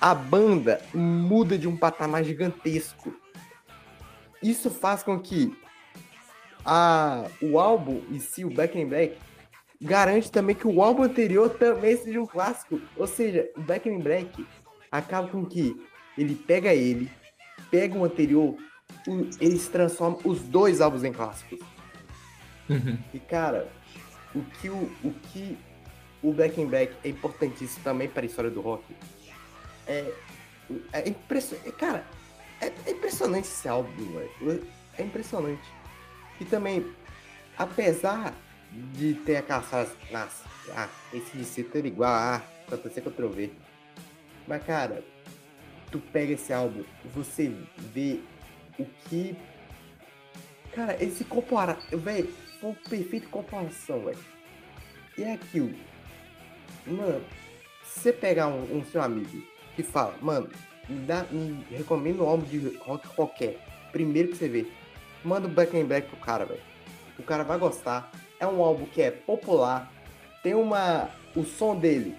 Speaker 1: a banda muda de um patamar gigantesco. Isso faz com que a, o álbum em si, o Back in Black, garante também que o álbum anterior também seja um clássico. Ou seja, o Back in Black acaba com que ele pega ele, pega o anterior eles transformam os dois álbuns em clássicos.
Speaker 2: Uhum.
Speaker 1: E cara, o que o, o que o Back in Back é importantíssimo também para a história do rock é, é impressionante. Cara, é, é impressionante esse álbum, velho. É impressionante. E também, apesar de ter aquelas frases, nossa, ah, esse ser tudo igual, ah, Ctrl-C, Ctrl-V. Mas, cara, tu pega esse álbum, você vê o que. Cara, esse compara. Velho, foi uma perfeita comparação, velho. E é aquilo. Mano, você pegar um, um seu amigo que fala, mano, me, dá, me recomenda um álbum de rock qualquer. Primeiro que você vê. Manda o Back Black pro cara, velho. O cara vai gostar. É um álbum que é popular. Tem uma. O som dele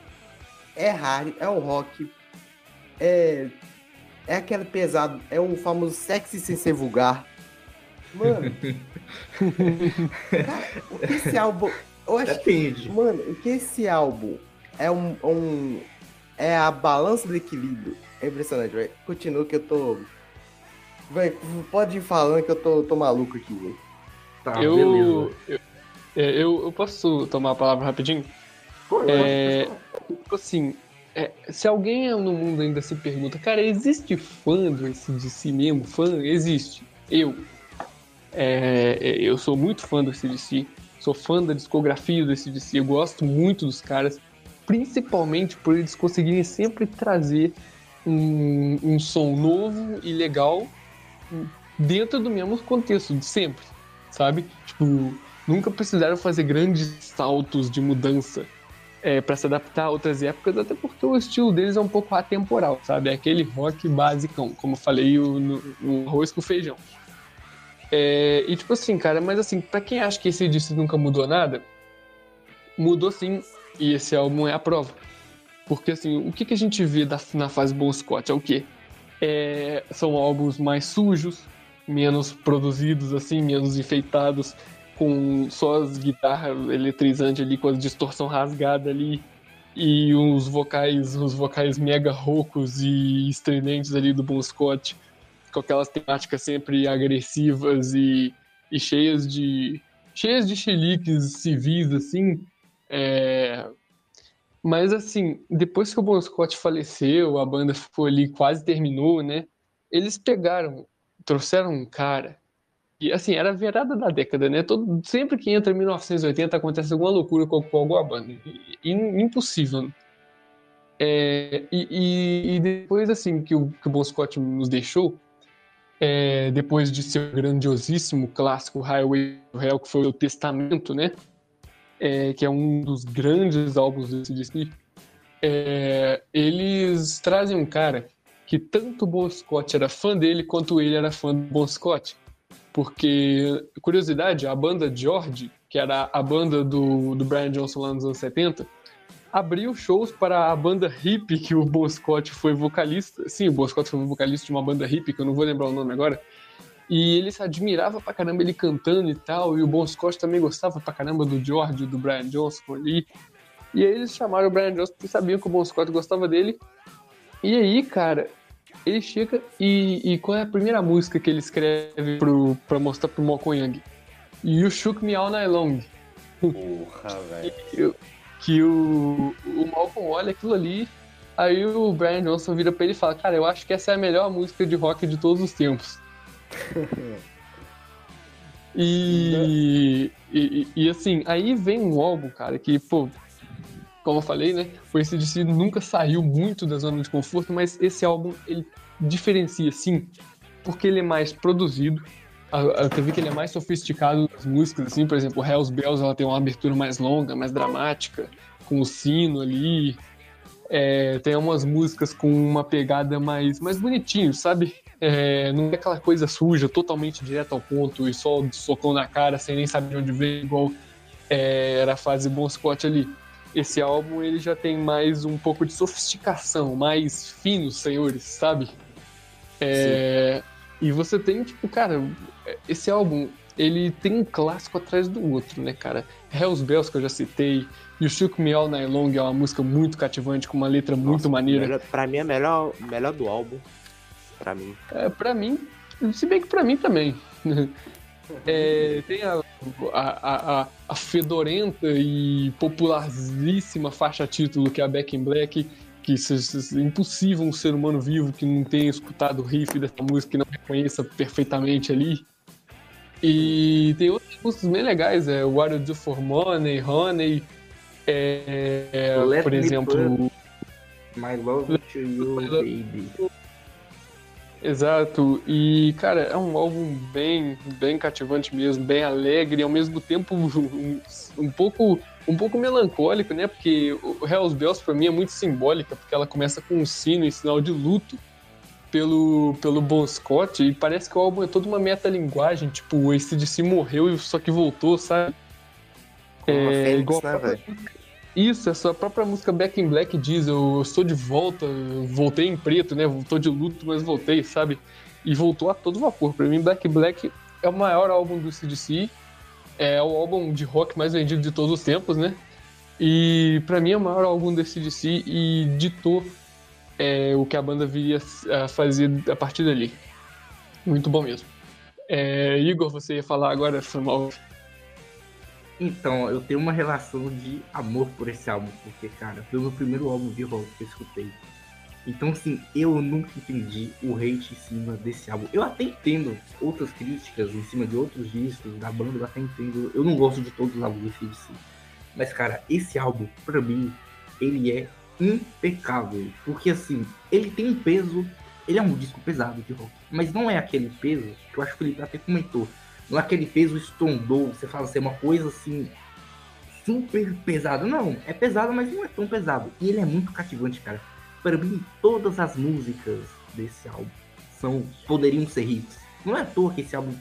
Speaker 1: é hard, é um rock. É. É aquele pesado. É o famoso sexy sem ser vulgar. Mano. cara, o que esse álbum. Eu acho que
Speaker 2: Depende.
Speaker 1: Mano, o que esse álbum é um, um- É a balança do equilíbrio. É impressionante, velho. Continua que eu tô. Véi, pode ir falando que eu tô, tô maluco aqui, velho.
Speaker 2: Tá,
Speaker 3: eu,
Speaker 2: beleza.
Speaker 3: eu, é, eu, eu posso tomar a palavra rapidinho?
Speaker 2: Pô,
Speaker 3: É,
Speaker 2: que-
Speaker 3: Tipo assim, é, se alguém no mundo ainda se pergunta, cara, existe fã do ACDC mesmo? Fã? Existe. Eu. É, é, eu sou muito fã do ACDC, sou fã da discografia do ACDC, eu gosto muito dos caras, principalmente por eles conseguirem sempre trazer um, um som novo e legal dentro do mesmo contexto de sempre, sabe? Tipo, nunca precisaram fazer grandes saltos de mudança é, para se adaptar a outras épocas, até porque o estilo deles é um pouco atemporal, sabe? É aquele rock basicão, como eu falei o- no, arroz com feijão. É, e tipo assim, cara, mas assim, pra quem acha que esse disco nunca mudou nada, mudou sim, e esse álbum é a prova. Porque assim, o que, que a gente vê da- na fase Bon Scott é o quê? É, são álbuns mais sujos, menos produzidos, assim, menos enfeitados, com só as guitarras eletrizantes ali, com a distorção rasgada ali, e os vocais, os vocais mega roucos e estridentes ali do Bon Scott, com aquelas temáticas sempre agressivas e, e cheias de cheias de chiliques civis, assim. É... Mas assim, depois que o Bon Scott faleceu, a banda ficou ali, quase terminou, né? Eles pegaram, trouxeram um cara e assim, era a virada da década, né? Todo, sempre que entra em 1980 acontece alguma loucura com, com alguma banda. Impossível. né? É, e, e- e depois, assim, que o, que o Bon Scott nos deixou, é, depois de seu grandiosíssimo clássico Highway to Hell, que foi o Testamento, né? É, que é um dos grandes álbuns desse disco, é, eles trazem um cara que tanto o Bon Scott era fã dele, quanto ele era fã do Bon Scott. Porque, curiosidade, a banda George, que era a banda do, do Brian Johnson lá nos anos 70, abriu shows para a banda hippie que o Bon Scott foi vocalista. Sim, o Bon Scott foi vocalista de uma banda hippie, que eu não vou lembrar o nome agora. E ele se admirava pra caramba ele cantando e tal, e o Bon Scott também gostava pra caramba do George, do Brian Johnson ali. E aí eles chamaram o Brian Johnson porque sabiam que o Bon Scott gostava dele. E aí, cara, ele chega e, e qual é a primeira música que ele escreve pro, pra mostrar pro Mo Young? You Shook Me All Night Long.
Speaker 1: Porra, velho.
Speaker 3: Que o, o Malcolm olha aquilo ali, aí o Brian Johnson vira pra ele e fala, cara, eu acho que essa é a melhor música de rock de todos os tempos. E, e, e, assim, aí vem um álbum, cara, que, pô, como eu falei, né? O ACDC nunca saiu muito da zona de conforto, mas esse álbum ele diferencia sim, porque ele é mais produzido. Eu vi que ele é mais sofisticado nas músicas, assim, por exemplo, Hells Bells ela tem uma abertura mais longa, mais dramática, com o sino ali. É, tem umas músicas com uma pegada mais, mais bonitinho, sabe? É, não é aquela coisa suja, totalmente direto ao ponto e só socão na cara, sem nem saber de onde vem, igual é, era a fase Bon Scott ali. Esse álbum ele já tem mais um pouco de sofisticação, mais fino, senhores, sabe? É, e você tem, tipo, cara, esse álbum ele tem um clássico atrás do outro, né, cara? Hells Bells, que eu já citei, e o Shook Me All Night Long é uma música muito cativante, com uma letra muito
Speaker 4: Nossa,
Speaker 3: maneira.
Speaker 4: melhor- pra mim é melhor, melhor do álbum. Pra mim.
Speaker 3: É, pra mim, Se bem que pra mim também. É, tem a, a, a, a, fedorenta e popularíssima faixa título que é a Back in Black, que é impossível um ser humano vivo que não tenha escutado o riff dessa música e não reconheça perfeitamente ali. E tem outras músicas bem legais, é What You Do For Money, Honey, é, é por exemplo...
Speaker 2: My Love To You, Baby.
Speaker 3: Exato, e cara, é um álbum bem, bem cativante mesmo, bem alegre e ao mesmo tempo um, um pouco um pouco melancólico, né? Porque o Hells Bells para mim é muito simbólica, porque ela começa com um sino em sinal de luto pelo, pelo Bon Scott e parece que o álbum é toda uma metalinguagem, tipo, o ACDC morreu só que voltou, sabe?
Speaker 1: Como é, Fênix, igual né,
Speaker 3: isso, essa própria música Back in Black diz, eu estou de volta, voltei em preto, né? Voltou de luto, mas voltei, sabe? E voltou a todo vapor. Pra mim, Black Black é o maior álbum do CDC, é o álbum de rock mais vendido de todos os tempos, né? E para mim é o maior álbum do CDC e ditou é, o que a banda viria a fazer a partir dali. Muito bom mesmo. É, Igor, você ia falar agora, foi mal.
Speaker 2: Então, eu tenho uma relação de amor por esse álbum, porque, cara, foi o meu primeiro álbum de rock que eu escutei. Então, assim, eu nunca entendi o hate em cima desse álbum. Eu até entendo outras críticas em cima de outros discos da banda, eu até entendo. Eu não gosto de todos os álbuns do CDC. Mas, cara, esse álbum, pra mim, ele é impecável. Porque, assim, ele tem um peso. Ele é um disco pesado de rock. Mas não é aquele peso que eu acho que ele até comentou não é aquele peso estondou, você fala assim, é uma coisa assim, super pesada. Não, é pesado, mas não é tão pesado. E ele é muito cativante, cara. Para mim, todas as músicas desse álbum são poderiam ser hits. Não é à toa que esse álbum,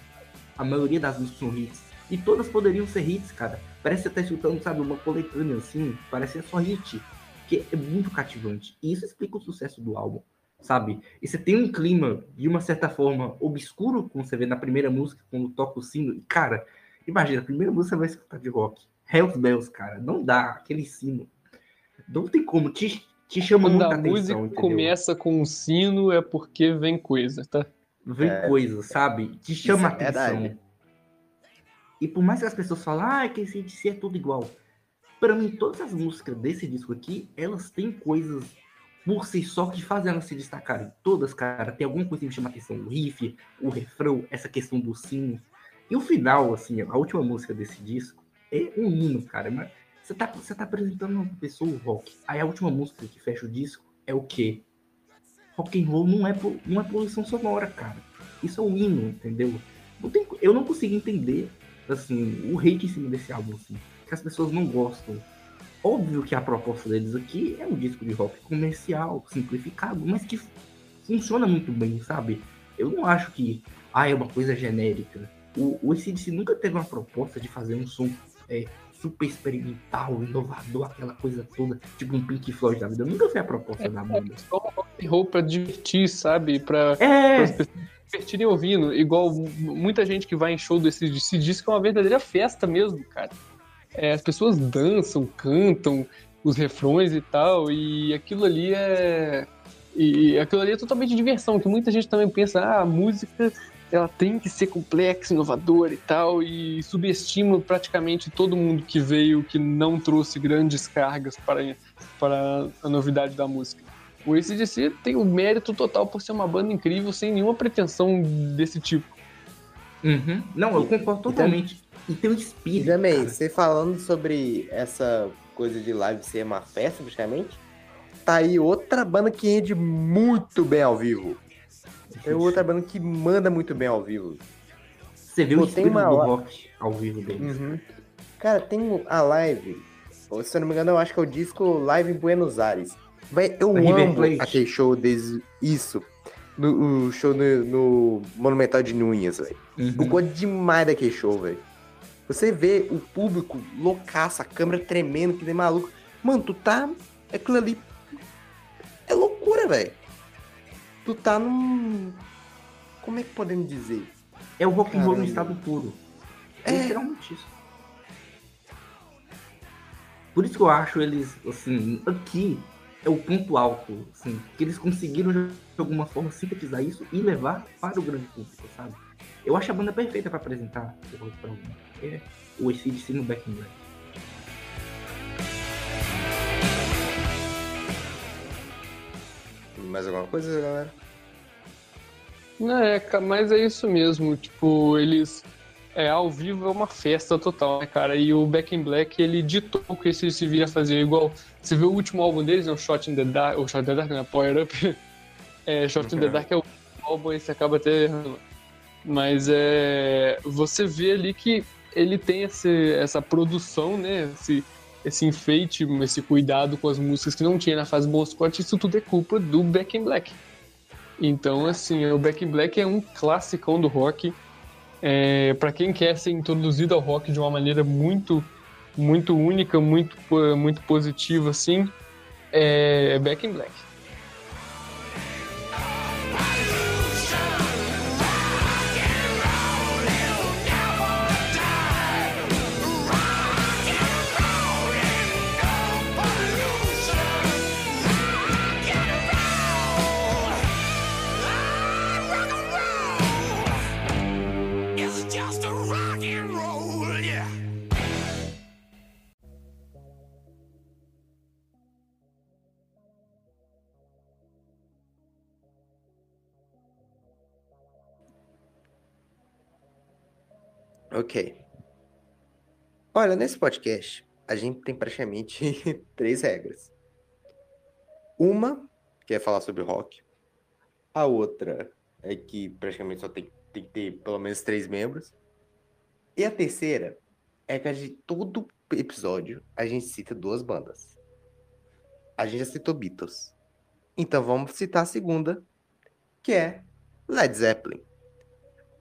Speaker 2: a maioria das músicas são hits. E todas poderiam ser hits, cara. Parece você tá escutando, sabe, uma coletânea assim, parece só hit. Que é muito cativante. E isso explica o sucesso do álbum sabe? E você tem um clima, de uma certa forma, obscuro, como você vê na primeira música, quando toca o sino. E, cara, imagina, a primeira música você vai escutar de rock. Hells Bells, cara, não dá, aquele sino. Não tem como, te, te chama quando muita atenção, a música entendeu?
Speaker 3: começa com um sino é porque vem coisa, tá?
Speaker 2: Vem é, coisa, sabe? Te chama é atenção. E por mais que as pessoas falem, ah, que esse DC é tudo igual. Para mim, todas as músicas desse disco aqui, elas têm coisas por si só que faz elas se destacarem. Todas, cara, tem alguma coisa que me chama a atenção. O riff, o refrão, essa questão do sino. E o final, assim, a última música desse disco é um hino, cara. Mas você tá, você tá apresentando uma pessoa o rock. Aí a última música que fecha o disco é o quê? Rock and roll não é, não é poluição sonora, cara. Isso é um hino, entendeu? Não tem, eu não consigo entender, assim, o hate em cima desse álbum, assim. Que as pessoas não gostam Óbvio que a proposta deles aqui é um disco de rock comercial, simplificado, mas que funciona muito bem, sabe? Eu não acho que ah, é uma coisa genérica. O, o ACDC nunca teve uma proposta de fazer um som é, super experimental, inovador, aquela coisa toda, tipo um Pink Floyd da vida. Nunca foi a proposta é, da banda. É
Speaker 3: só rock and roll pra divertir, sabe? Pra, é. as pessoas se divertirem ouvindo. Igual muita gente que vai em show do ACDC diz que é uma verdadeira festa mesmo, cara é, as pessoas dançam, cantam os refrões e tal, e aquilo ali é. E aquilo ali é totalmente diversão, que muita gente também pensa, ah, a música ela tem que ser complexa, inovadora e tal, e subestima praticamente todo mundo que veio que não trouxe grandes cargas para, para a novidade da música. O ACDC tem o mérito total por ser uma banda incrível, sem nenhuma pretensão desse tipo.
Speaker 2: Uhum. Não, eu concordo totalmente. E tem um espírito.
Speaker 1: E também, cara. você falando sobre essa coisa de live ser uma festa, praticamente, tá aí outra banda que rende muito bem ao vivo. É outra banda que manda muito bem ao vivo.
Speaker 2: Você viu Pô, o espírito uma... do rock ao vivo deles. Uhum.
Speaker 1: Cara, tem a live, se eu não me engano, eu acho que é o disco Live em Buenos Aires. Eu amo aquele show deles, isso, no, o show no, no Monumental de Nunhas, velho. Uhum. Eu gosto demais daquele show, velho. Você vê o público loucaço, a câmera tremendo, que nem maluco. Mano, tu tá. Aquilo ali. É loucura, velho. Tu tá num. Como é que podemos dizer?
Speaker 2: É o rock and roll no estado puro. É literalmente isso. Por isso que eu acho eles, assim, aqui, é o ponto alto, assim, que eles conseguiram de alguma forma sintetizar isso e levar para o grande público, sabe? Eu acho a banda perfeita para apresentar o rock para alguém. É o ACDC no Back in Black.
Speaker 1: Mais alguma coisa, galera?
Speaker 3: Não, é, mas é isso mesmo. Tipo, eles. É, ao vivo é uma festa total, né, cara? E o Back in Black, ele ditou o que esse se viria fazer. Igual, você viu o último álbum deles, né, o Shot in the Dark, o Shot in the Dark, né, Power Up. É, Shot in the Dark é o álbum, e você acaba até errando. Mas é, você vê ali que ele tem esse, essa produção, né? Esse, esse enfeite, esse cuidado com as músicas que não tinha na fase Bon Scott, isso tudo é culpa do Back in Black. Então, assim, o Back in Black é um classicão do rock. É, para quem quer ser introduzido ao rock de uma maneira muito, muito única, muito, muito positiva, assim, é Back in Black.
Speaker 1: Ok. Olha, nesse podcast, a gente tem praticamente três regras. Uma, que é falar sobre rock. A outra é que praticamente só tem, tem que ter pelo menos três membros. E a terceira é que a gente, todo episódio a gente cita duas bandas. A gente já citou Beatles. Então vamos citar a segunda, que é Led Zeppelin.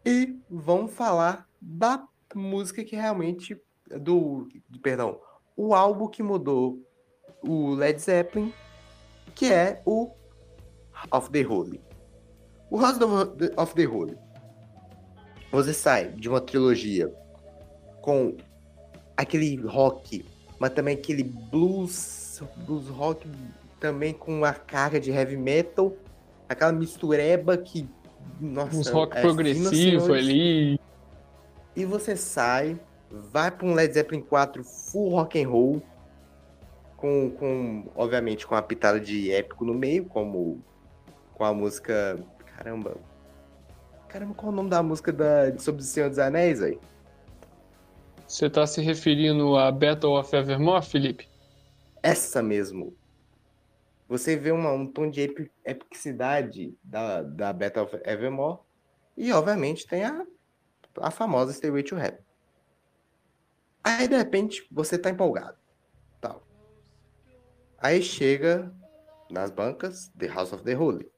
Speaker 1: E vamos falar da música que realmente do, perdão, o álbum que mudou o Led Zeppelin, que é o of the Holy. O House of the Holy. Você sai de uma trilogia com aquele rock, mas também aquele blues, blues rock também com a carga de heavy metal, aquela mistureba que
Speaker 3: nossa, uns rock é progressivo ali.
Speaker 1: E você sai, vai para um Led Zeppelin 4 full rock and roll, com, com obviamente com a pitada de épico no meio, como com a música, caramba. Caramba, qual é o nome da música da sobre o Senhor dos Anéis aí?
Speaker 3: Você tá se referindo a Battle of Evermore, Felipe?
Speaker 1: Essa mesmo. Você vê uma, um tom de epicidade da, da Battle of Evermore. E, obviamente, tem a a famosa Stairway to Heaven. Aí, de repente, você tá empolgado. Tal. Aí chega nas bancas The House of the Holy.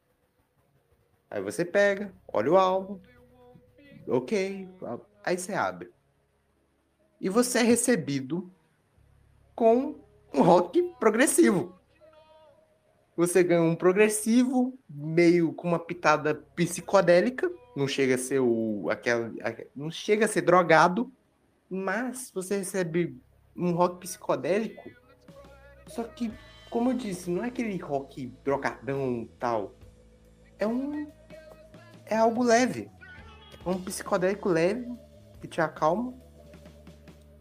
Speaker 1: Aí você pega, olha o álbum. Ok. Aí você abre. E você é recebido com um rock progressivo. Você ganha um progressivo, meio com uma pitada psicodélica não chega a ser o aquela, não chega a ser drogado, mas você recebe um rock psicodélico. Só que, como eu disse, não é aquele rock drogadão tal. É um é algo leve. É um psicodélico leve que te acalma.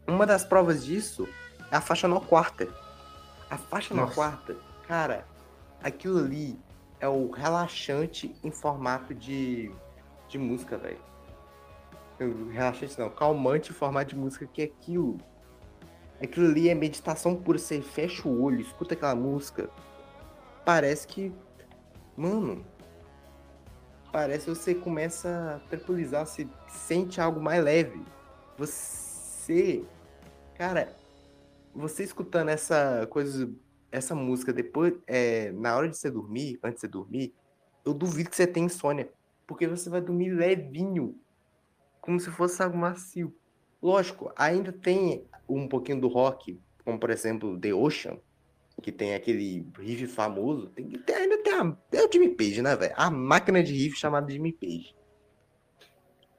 Speaker 1: Uma das provas disso é a faixa no quarta. A faixa Nossa. no quarta, cara, aquilo ali é o relaxante em formato de de música, velho. Relaxante não, calmante em formato de música que é aquilo. Aquilo ali é meditação pura. Você fecha o olho, escuta aquela música. Parece que. Mano. Parece que você começa a tranquilizar, você sente algo mais leve. Você. Cara, você escutando essa coisa, essa música depois, é, na hora de você dormir, antes de você dormir, eu duvido que você tenha insônia porque você vai dormir levinho, como se fosse algo macio. Lógico, ainda tem um pouquinho do rock, como por exemplo The Ocean, que tem aquele riff famoso. Tem, tem, ainda tem, a, tem o Jimmy Page, né, velho? A máquina de riff chamada Jimmy Page.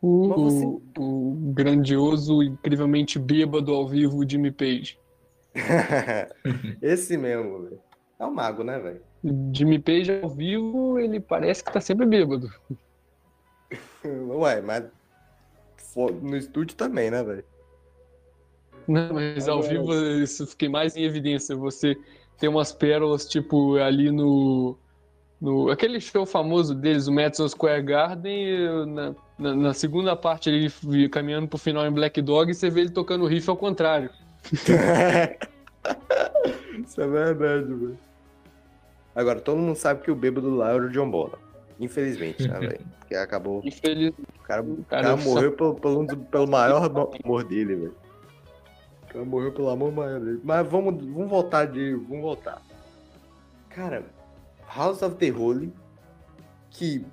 Speaker 3: O, você... o, o grandioso, incrivelmente bêbado ao vivo Jimmy Page.
Speaker 1: Esse mesmo, velho. É um mago, né, velho?
Speaker 3: Jimmy Page ao vivo, ele parece que tá sempre bêbado.
Speaker 1: Ué, mas no estúdio também, né, velho?
Speaker 3: Não, mas ao vivo isso fiquei mais em evidência. Você tem umas pérolas, tipo, ali no. no aquele show famoso deles, o Madison Square Garden, na, na, na segunda parte ele caminhando pro final em Black Dog, e você vê ele tocando o riff ao contrário.
Speaker 1: Isso é verdade, velho. Agora, todo mundo sabe que o bêbado lá era o John Bola. Infelizmente, né, velho? Porque acabou.
Speaker 3: Infeliz...
Speaker 1: O cara, o cara, cara morreu só... pelo, pelo, pelo maior amor dele, velho. O cara morreu pelo amor maior dele. Mas vamos, vamos voltar de. Vamos voltar. Cara, House of the Holy, que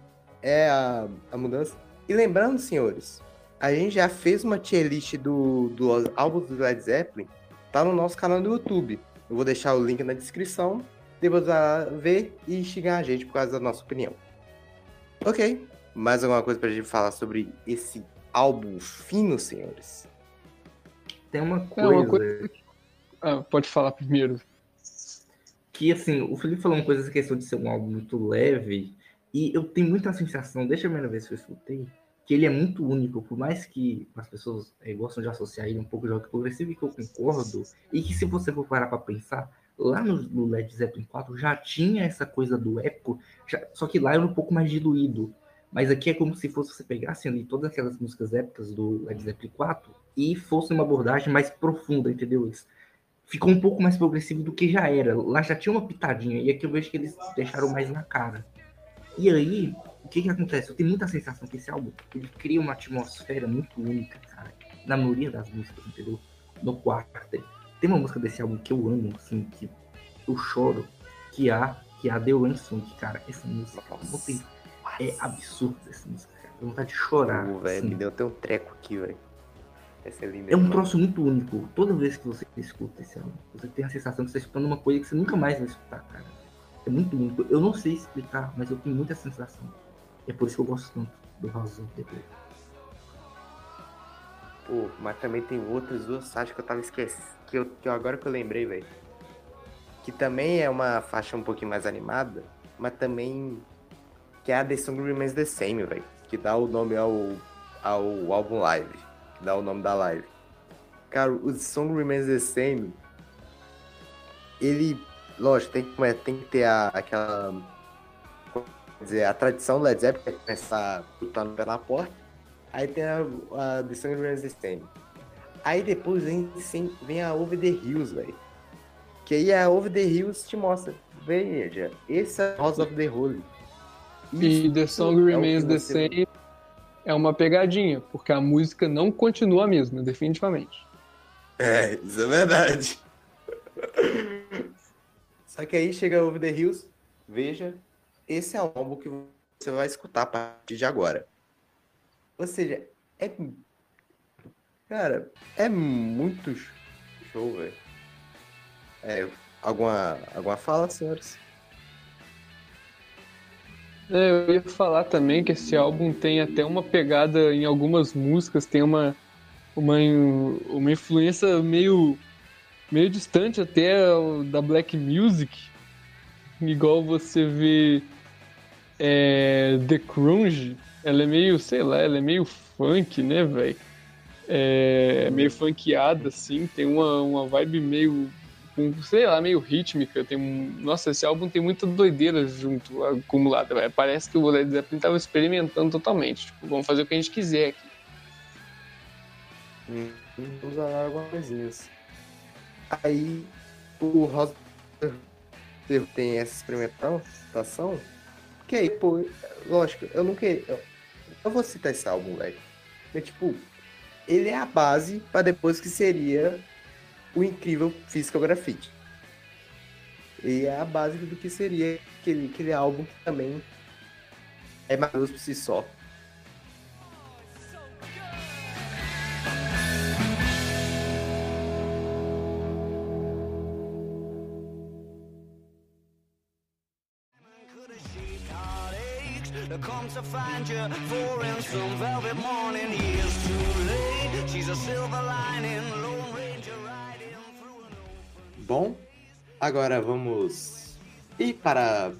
Speaker 1: é a, a mudança. E lembrando, senhores, a gente já fez uma tier list do, do álbum do Led Zeppelin. Tá no nosso canal do YouTube. Eu vou deixar o link na descrição. Depois vai ver e xingar a gente por causa da nossa opinião. Ok. Mais alguma coisa pra gente falar sobre esse álbum fino, senhores?
Speaker 2: Tem uma coisa. É uma coisa...
Speaker 3: Ah, pode falar primeiro.
Speaker 2: Que assim, o Felipe falou uma coisa, essa questão de ser um álbum muito leve. E eu tenho muita sensação, deixa a primeira vez que eu escutei, que ele é muito único, por mais que as pessoas é, gostam de associar ele um pouco de rock progressivo, e que eu concordo, e que se você for parar para pensar, lá no, Led Zeppelin 4 já tinha essa coisa do épico, já, só que lá era um pouco mais diluído. Mas aqui é como se fosse você pegasse ali todas aquelas músicas épicas do Led Zeppelin 4 e fosse uma abordagem mais profunda, entendeu? Isso ficou um pouco mais progressivo do que já era. Lá já tinha uma pitadinha, e aqui eu vejo que eles deixaram mais na cara. E aí, o que que acontece? Eu tenho muita sensação que esse álbum, ele cria uma atmosfera muito única, cara, na maioria das músicas, entendeu? No quarto. Tem uma música desse álbum que eu amo, assim, que eu choro, que há, que é a The Ransom, que, cara, essa música, tem, é absurda essa música, cara. Dá vontade de chorar.
Speaker 1: Velho, assim. me deu até um treco aqui, velho. Essa é linda.
Speaker 2: É um troço muito único. Toda vez que você escuta esse álbum, você tem a sensação que você está escutando uma coisa que você nunca mais vai escutar, cara. É muito único. Eu não sei explicar, mas eu tenho muita sensação. É por isso que eu gosto tanto do House of the.
Speaker 1: Pô, mas também tem outras duas faixas que eu tava esquecendo. Que, eu, que agora que eu lembrei, velho. Que também é uma faixa um pouquinho mais animada, mas também. Que é a The Song Remains the Same, velho. Que dá o nome ao, ao álbum live. Que dá o nome da live. Cara, o Song Remains the Same. Ele. Lógico, tem, tem que ter a, aquela. Quer dizer, a tradição do Led Zeppelin começar lutando pela porta Aí tem a, a The Sun Resistance. Aí depois vem, vem a Over the Hills, velho. Que aí a Over the Hills te mostra. Veja, esse é House of the Holy.
Speaker 3: Isso, e The Song é Remains the Same é uma pegadinha, porque a música não continua a mesma, definitivamente.
Speaker 1: É, isso é verdade. Só que aí chega Over the Hills, veja, esse é o álbum que você vai escutar a partir de agora. Ou seja, é. Cara, é muito show, velho. É, alguma, alguma fala, senhores?
Speaker 3: É, eu ia falar também que esse álbum tem até uma pegada em algumas músicas, tem uma, uma, uma influência meio, meio distante até da black music, igual você vê é, The Crunge, ela é meio, sei lá, ela é meio funk, né, velho? É, meio funkeada, assim, tem uma, uma vibe meio, sei lá, meio rítmica. Tem um, nossa, esse álbum tem muita doideira junto, acumulada. Parece que o Led Zeppelin tava experimentando totalmente. Tipo, vamos fazer o que a gente quiser aqui.
Speaker 1: Hum, usar algumas coisinhas. Aí, o Rosa tem essa experimentação, que aí, pô, lógico, eu não queria eu vou citar esse álbum, velho. É tipo, ele é a base para depois que seria o incrível Physical Graffiti. E é a base do que seria aquele, aquele álbum que também é maravilhoso por si só. Find you in some velvet morning. Years too late, she's a silver lining, Lone Ranger riding through an open... Bom, agora vamos ir para,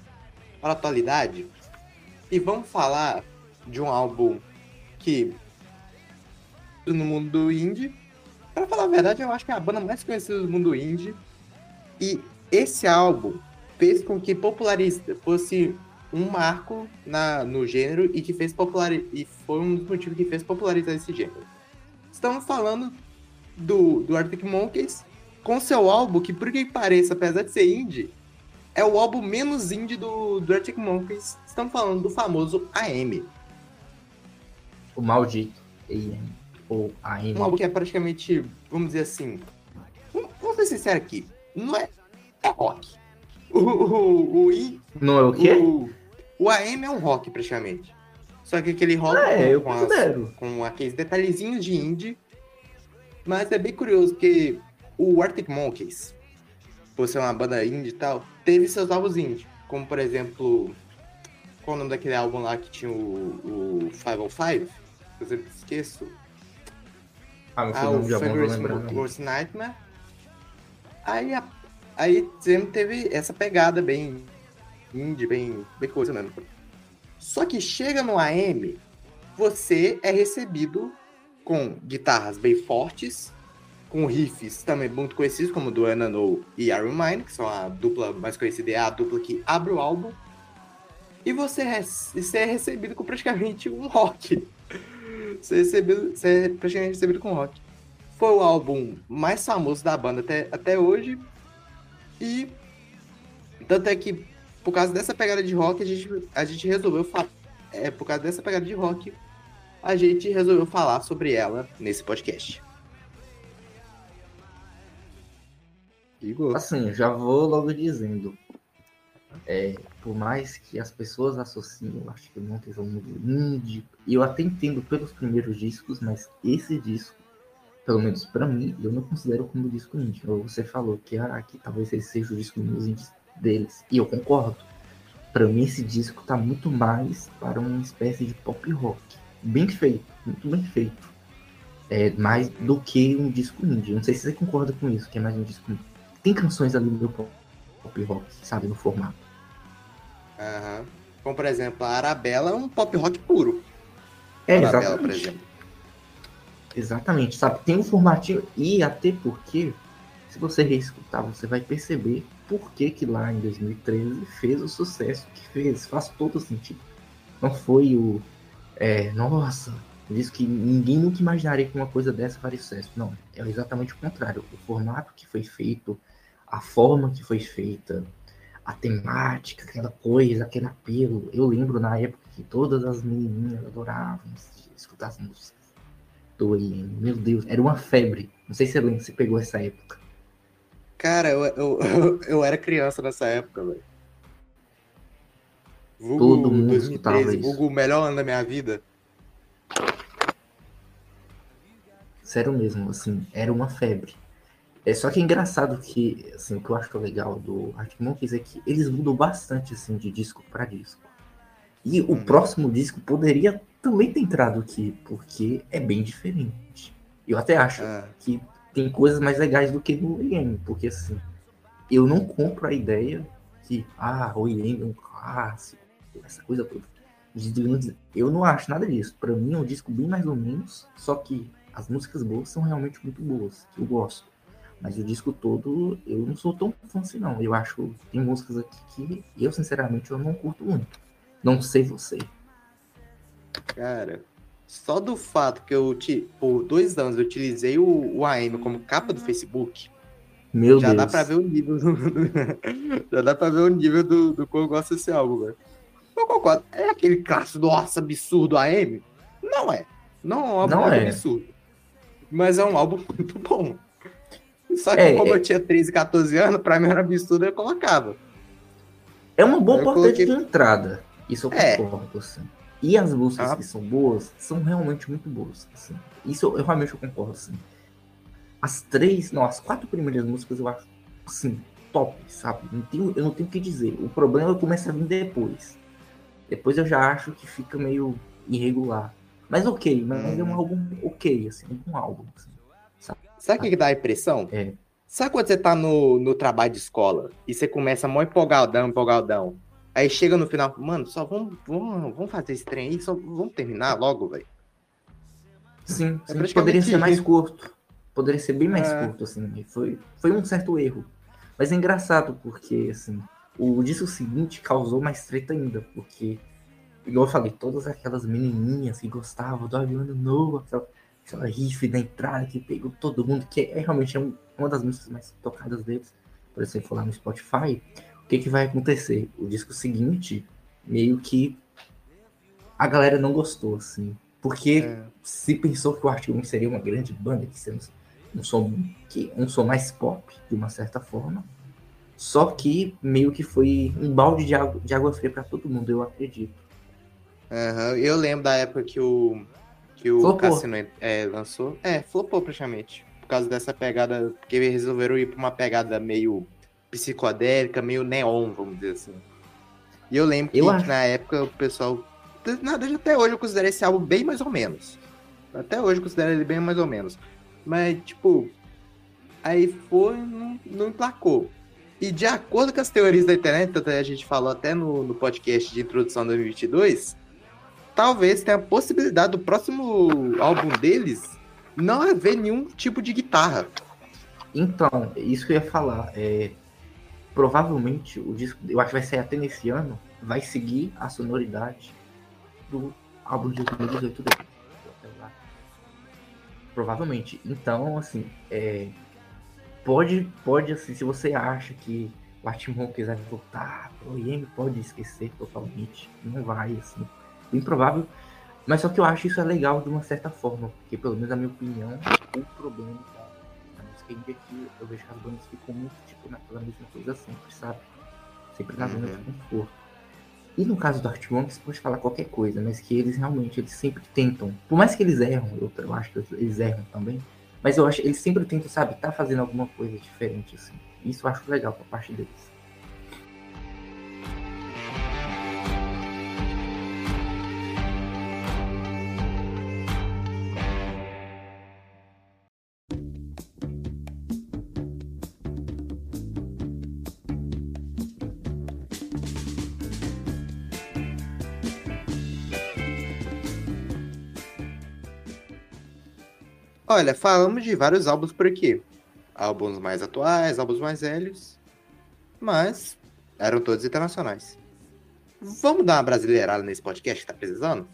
Speaker 1: para a atualidade e vamos falar de um álbum que no mundo do indie. Para falar a verdade, eu acho que é a banda mais conhecida do mundo indie. E esse álbum fez com que popularista fosse um marco na, no gênero e que fez popular e foi um dos motivos que fez popularizar esse gênero. Estamos falando do, do Arctic Monkeys com seu álbum que, por que pareça, apesar de ser indie, é o álbum menos indie do, do Arctic Monkeys. Estamos falando do famoso AM.
Speaker 2: O maldito AM. Ou AM.
Speaker 1: Um álbum que é praticamente, vamos dizer assim. Vamos ser sinceros aqui. Não é, é rock. O, o, o,
Speaker 2: Não é o quê?
Speaker 1: O, o AM é um rock, praticamente. Só que aquele rock
Speaker 2: Ah, é,
Speaker 1: com, as- com aqueles detalhezinhos de indie. Mas é bem curioso, porque o Arctic Monkeys, por ser uma banda indie e tal, teve seus álbuns indie. Como, por exemplo, qual o nome daquele álbum lá que tinha o, o 505? Eu sempre esqueço.
Speaker 2: Ah,
Speaker 1: Ah, o
Speaker 2: não.
Speaker 1: Worst Nightmare. Aí, a- aí sempre teve essa pegada bem indie, bem, bem coisa mesmo. Só que chega no AM, você é recebido com guitarras bem fortes, com riffs também muito conhecidos, como do Anano e Iron Mine, que são a dupla mais conhecida, é a dupla que abre o álbum. E você, é- você é recebido com praticamente um rock. Você é, recebido, você é praticamente recebido com rock. Foi o álbum mais famoso da banda até, até hoje. E tanto é que por causa dessa pegada de rock, a gente, a gente resolveu falar. É, por causa dessa pegada de rock, a gente resolveu falar sobre ela nesse podcast. Igor.
Speaker 2: Assim, já vou logo dizendo. É, por mais que as pessoas associem, eu acho que o Monkeys é um mundo indie. E eu até entendo pelos primeiros discos, mas esse disco, pelo menos pra mim, eu não considero como disco indie. Ou Você falou que, ah, que talvez esse seja o disco menos indie deles. E eu concordo. Pra mim, esse disco tá muito mais para uma espécie de pop rock. Bem feito, muito bem feito. É mais do que um disco indie. Não sei se você concorda com isso, que é mais um disco indie tem canções ali no pop pop rock, sabe, no formato.
Speaker 1: Aham. Como por exemplo, a Arabella é um pop rock puro.
Speaker 2: É,
Speaker 1: Arabella, por
Speaker 2: exatamente.
Speaker 1: exemplo.
Speaker 2: Exatamente, sabe? Tem um formatinho e até porque, se você reescutar, você vai perceber por que que lá em 2013 fez o sucesso que fez. Faz todo sentido. Não foi o... É, nossa, diz que ninguém nunca imaginaria que uma coisa dessa faria sucesso. Não, é exatamente o contrário. O formato que foi feito, a forma que foi feita, a temática, aquela coisa, aquele apelo. Eu lembro na época que todas as menininhas adoravam escutar as músicas do AM. Meu Deus, era uma febre. Não sei se você se pegou essa época.
Speaker 1: Cara, eu, eu, eu era criança nessa época, velho. Vulgo
Speaker 2: Todo mundo escutava isso.
Speaker 1: Vulgo o melhor ano da minha vida.
Speaker 2: Sério mesmo, assim, era uma febre. É só que é engraçado que, assim, o que eu acho legal do Arctic Monkeys é que eles mudam bastante, assim, de disco para disco. E o
Speaker 1: Uhum.
Speaker 2: próximo disco poderia também ter entrado aqui, porque é bem diferente. Eu até acho
Speaker 1: Ah,
Speaker 2: que tem coisas mais legais do que no IEM, porque assim, eu não compro a ideia que, ah, o IEM é um clássico, essa coisa toda. Eu não acho nada disso. Pra mim é um disco bem mais ou menos, só que as músicas boas são realmente muito boas, que eu gosto. Mas o disco todo, eu não sou tão fã assim, não. Eu acho tem músicas aqui que eu, sinceramente, eu não curto muito. Não sei você.
Speaker 1: cara, só do fato que eu, por dois anos, eu utilizei o, o AM como capa do Facebook,
Speaker 2: Meu
Speaker 1: já
Speaker 2: Deus.
Speaker 1: dá pra ver o nível do, já dá pra ver o nível do, do quão eu gosto desse álbum, velho. Eu concordo. É aquele clássico, nossa, absurdo AM? Não é. Não é um álbum
Speaker 2: é.
Speaker 1: absurdo. Mas é um álbum muito bom. Só que
Speaker 2: É,
Speaker 1: como
Speaker 2: é-
Speaker 1: eu tinha 13, 14 anos, pra mim era absurdo, eu colocava.
Speaker 2: É uma boa
Speaker 1: Eu
Speaker 2: porta
Speaker 1: coloquei-
Speaker 2: de entrada. Isso eu
Speaker 1: É.
Speaker 2: concordo, assim. E as músicas
Speaker 1: Ah.
Speaker 2: que são boas são realmente muito boas. Assim. Isso eu, eu realmente eu concordo, assim. As três, não, as quatro primeiras músicas eu acho, assim, top, sabe? Não tenho, eu não tenho o que dizer. O problema é começa a vir depois. Depois eu já acho que fica meio irregular. Mas ok, mas é um
Speaker 1: Uhum.
Speaker 2: álbum ok, assim, um bom álbum. Assim.
Speaker 1: Sabe o que, que dá a impressão?
Speaker 2: É.
Speaker 1: Sabe quando você tá no, no trabalho de escola e você começa mó empolgadão, empolgadão. Aí chega no final, mano, só vamos, vamos, vamos fazer esse trem aí, só vamos terminar logo, velho.
Speaker 2: Sim,
Speaker 1: É
Speaker 2: sim, poderia ser mais curto. Poderia ser bem mais
Speaker 1: É.
Speaker 2: curto, assim. e Foi, foi um certo erro. Mas é engraçado, porque, assim, o disco seguinte causou mais treta ainda, porque, igual eu falei, todas aquelas menininhas que gostavam do Aviano Novo, aquela, aquela riff da entrada que pegou todo mundo, que é realmente é um- uma das músicas mais tocadas deles, por exemplo, lá no Spotify, o que, que vai acontecer? O disco seguinte, meio que a galera não gostou, assim, porque
Speaker 1: É.
Speaker 2: se pensou que o Arctic Monkeys seria uma grande banda, que seria um som, que, um som mais pop, de uma certa forma. Só que meio que foi um balde de água, de água fria para todo mundo, eu acredito.
Speaker 1: Aham, Eu lembro da época que o, que o
Speaker 2: Flopou.
Speaker 1: Cassino é, lançou. É, flopou praticamente. Por causa dessa pegada, porque eles resolveram ir pra uma pegada meio psicodélica, meio neon, vamos dizer assim. E eu lembro que,
Speaker 2: Eu
Speaker 1: que
Speaker 2: acho.
Speaker 1: na época o pessoal. Na verdade, até hoje eu considero esse álbum bem mais ou menos. Até hoje eu considero ele bem mais ou menos. Mas, tipo, aí foi, não, não emplacou. E de acordo com as teorias da internet, tanto é a gente falou até no, no podcast de introdução 2022, talvez tenha a possibilidade do próximo álbum deles não haver nenhum tipo de guitarra.
Speaker 2: Então, isso que eu ia falar. É, provavelmente o disco, eu acho que vai sair até nesse ano, vai seguir a sonoridade do álbum de 2018 dele. Provavelmente. Então, assim, é, pode, pode, assim, se você acha que o Monkeys vai voltar, o IEM pode esquecer totalmente. Não vai, assim. Bem provável. Mas só que eu acho isso é legal de uma certa forma, porque pelo menos na minha opinião, o problema é que eu vejo que as bandas ficam muito, tipo, naquela mesma coisa sempre, sabe? Sempre na zona de
Speaker 1: Uhum.
Speaker 2: conforto. E no caso do Arctic Monkeys, pode falar qualquer coisa, mas que eles realmente, eles sempre tentam. Por mais que eles erram, eu, eu acho que eles erram também, mas eu acho eles sempre tentam, sabe, tá fazendo alguma coisa diferente, assim. Isso eu acho legal por parte deles.
Speaker 1: Olha, falamos de vários álbuns por aqui. Álbuns mais atuais, álbuns mais velhos. Mas eram todos internacionais. Vamos dar uma brasileirada nesse podcast que tá precisando?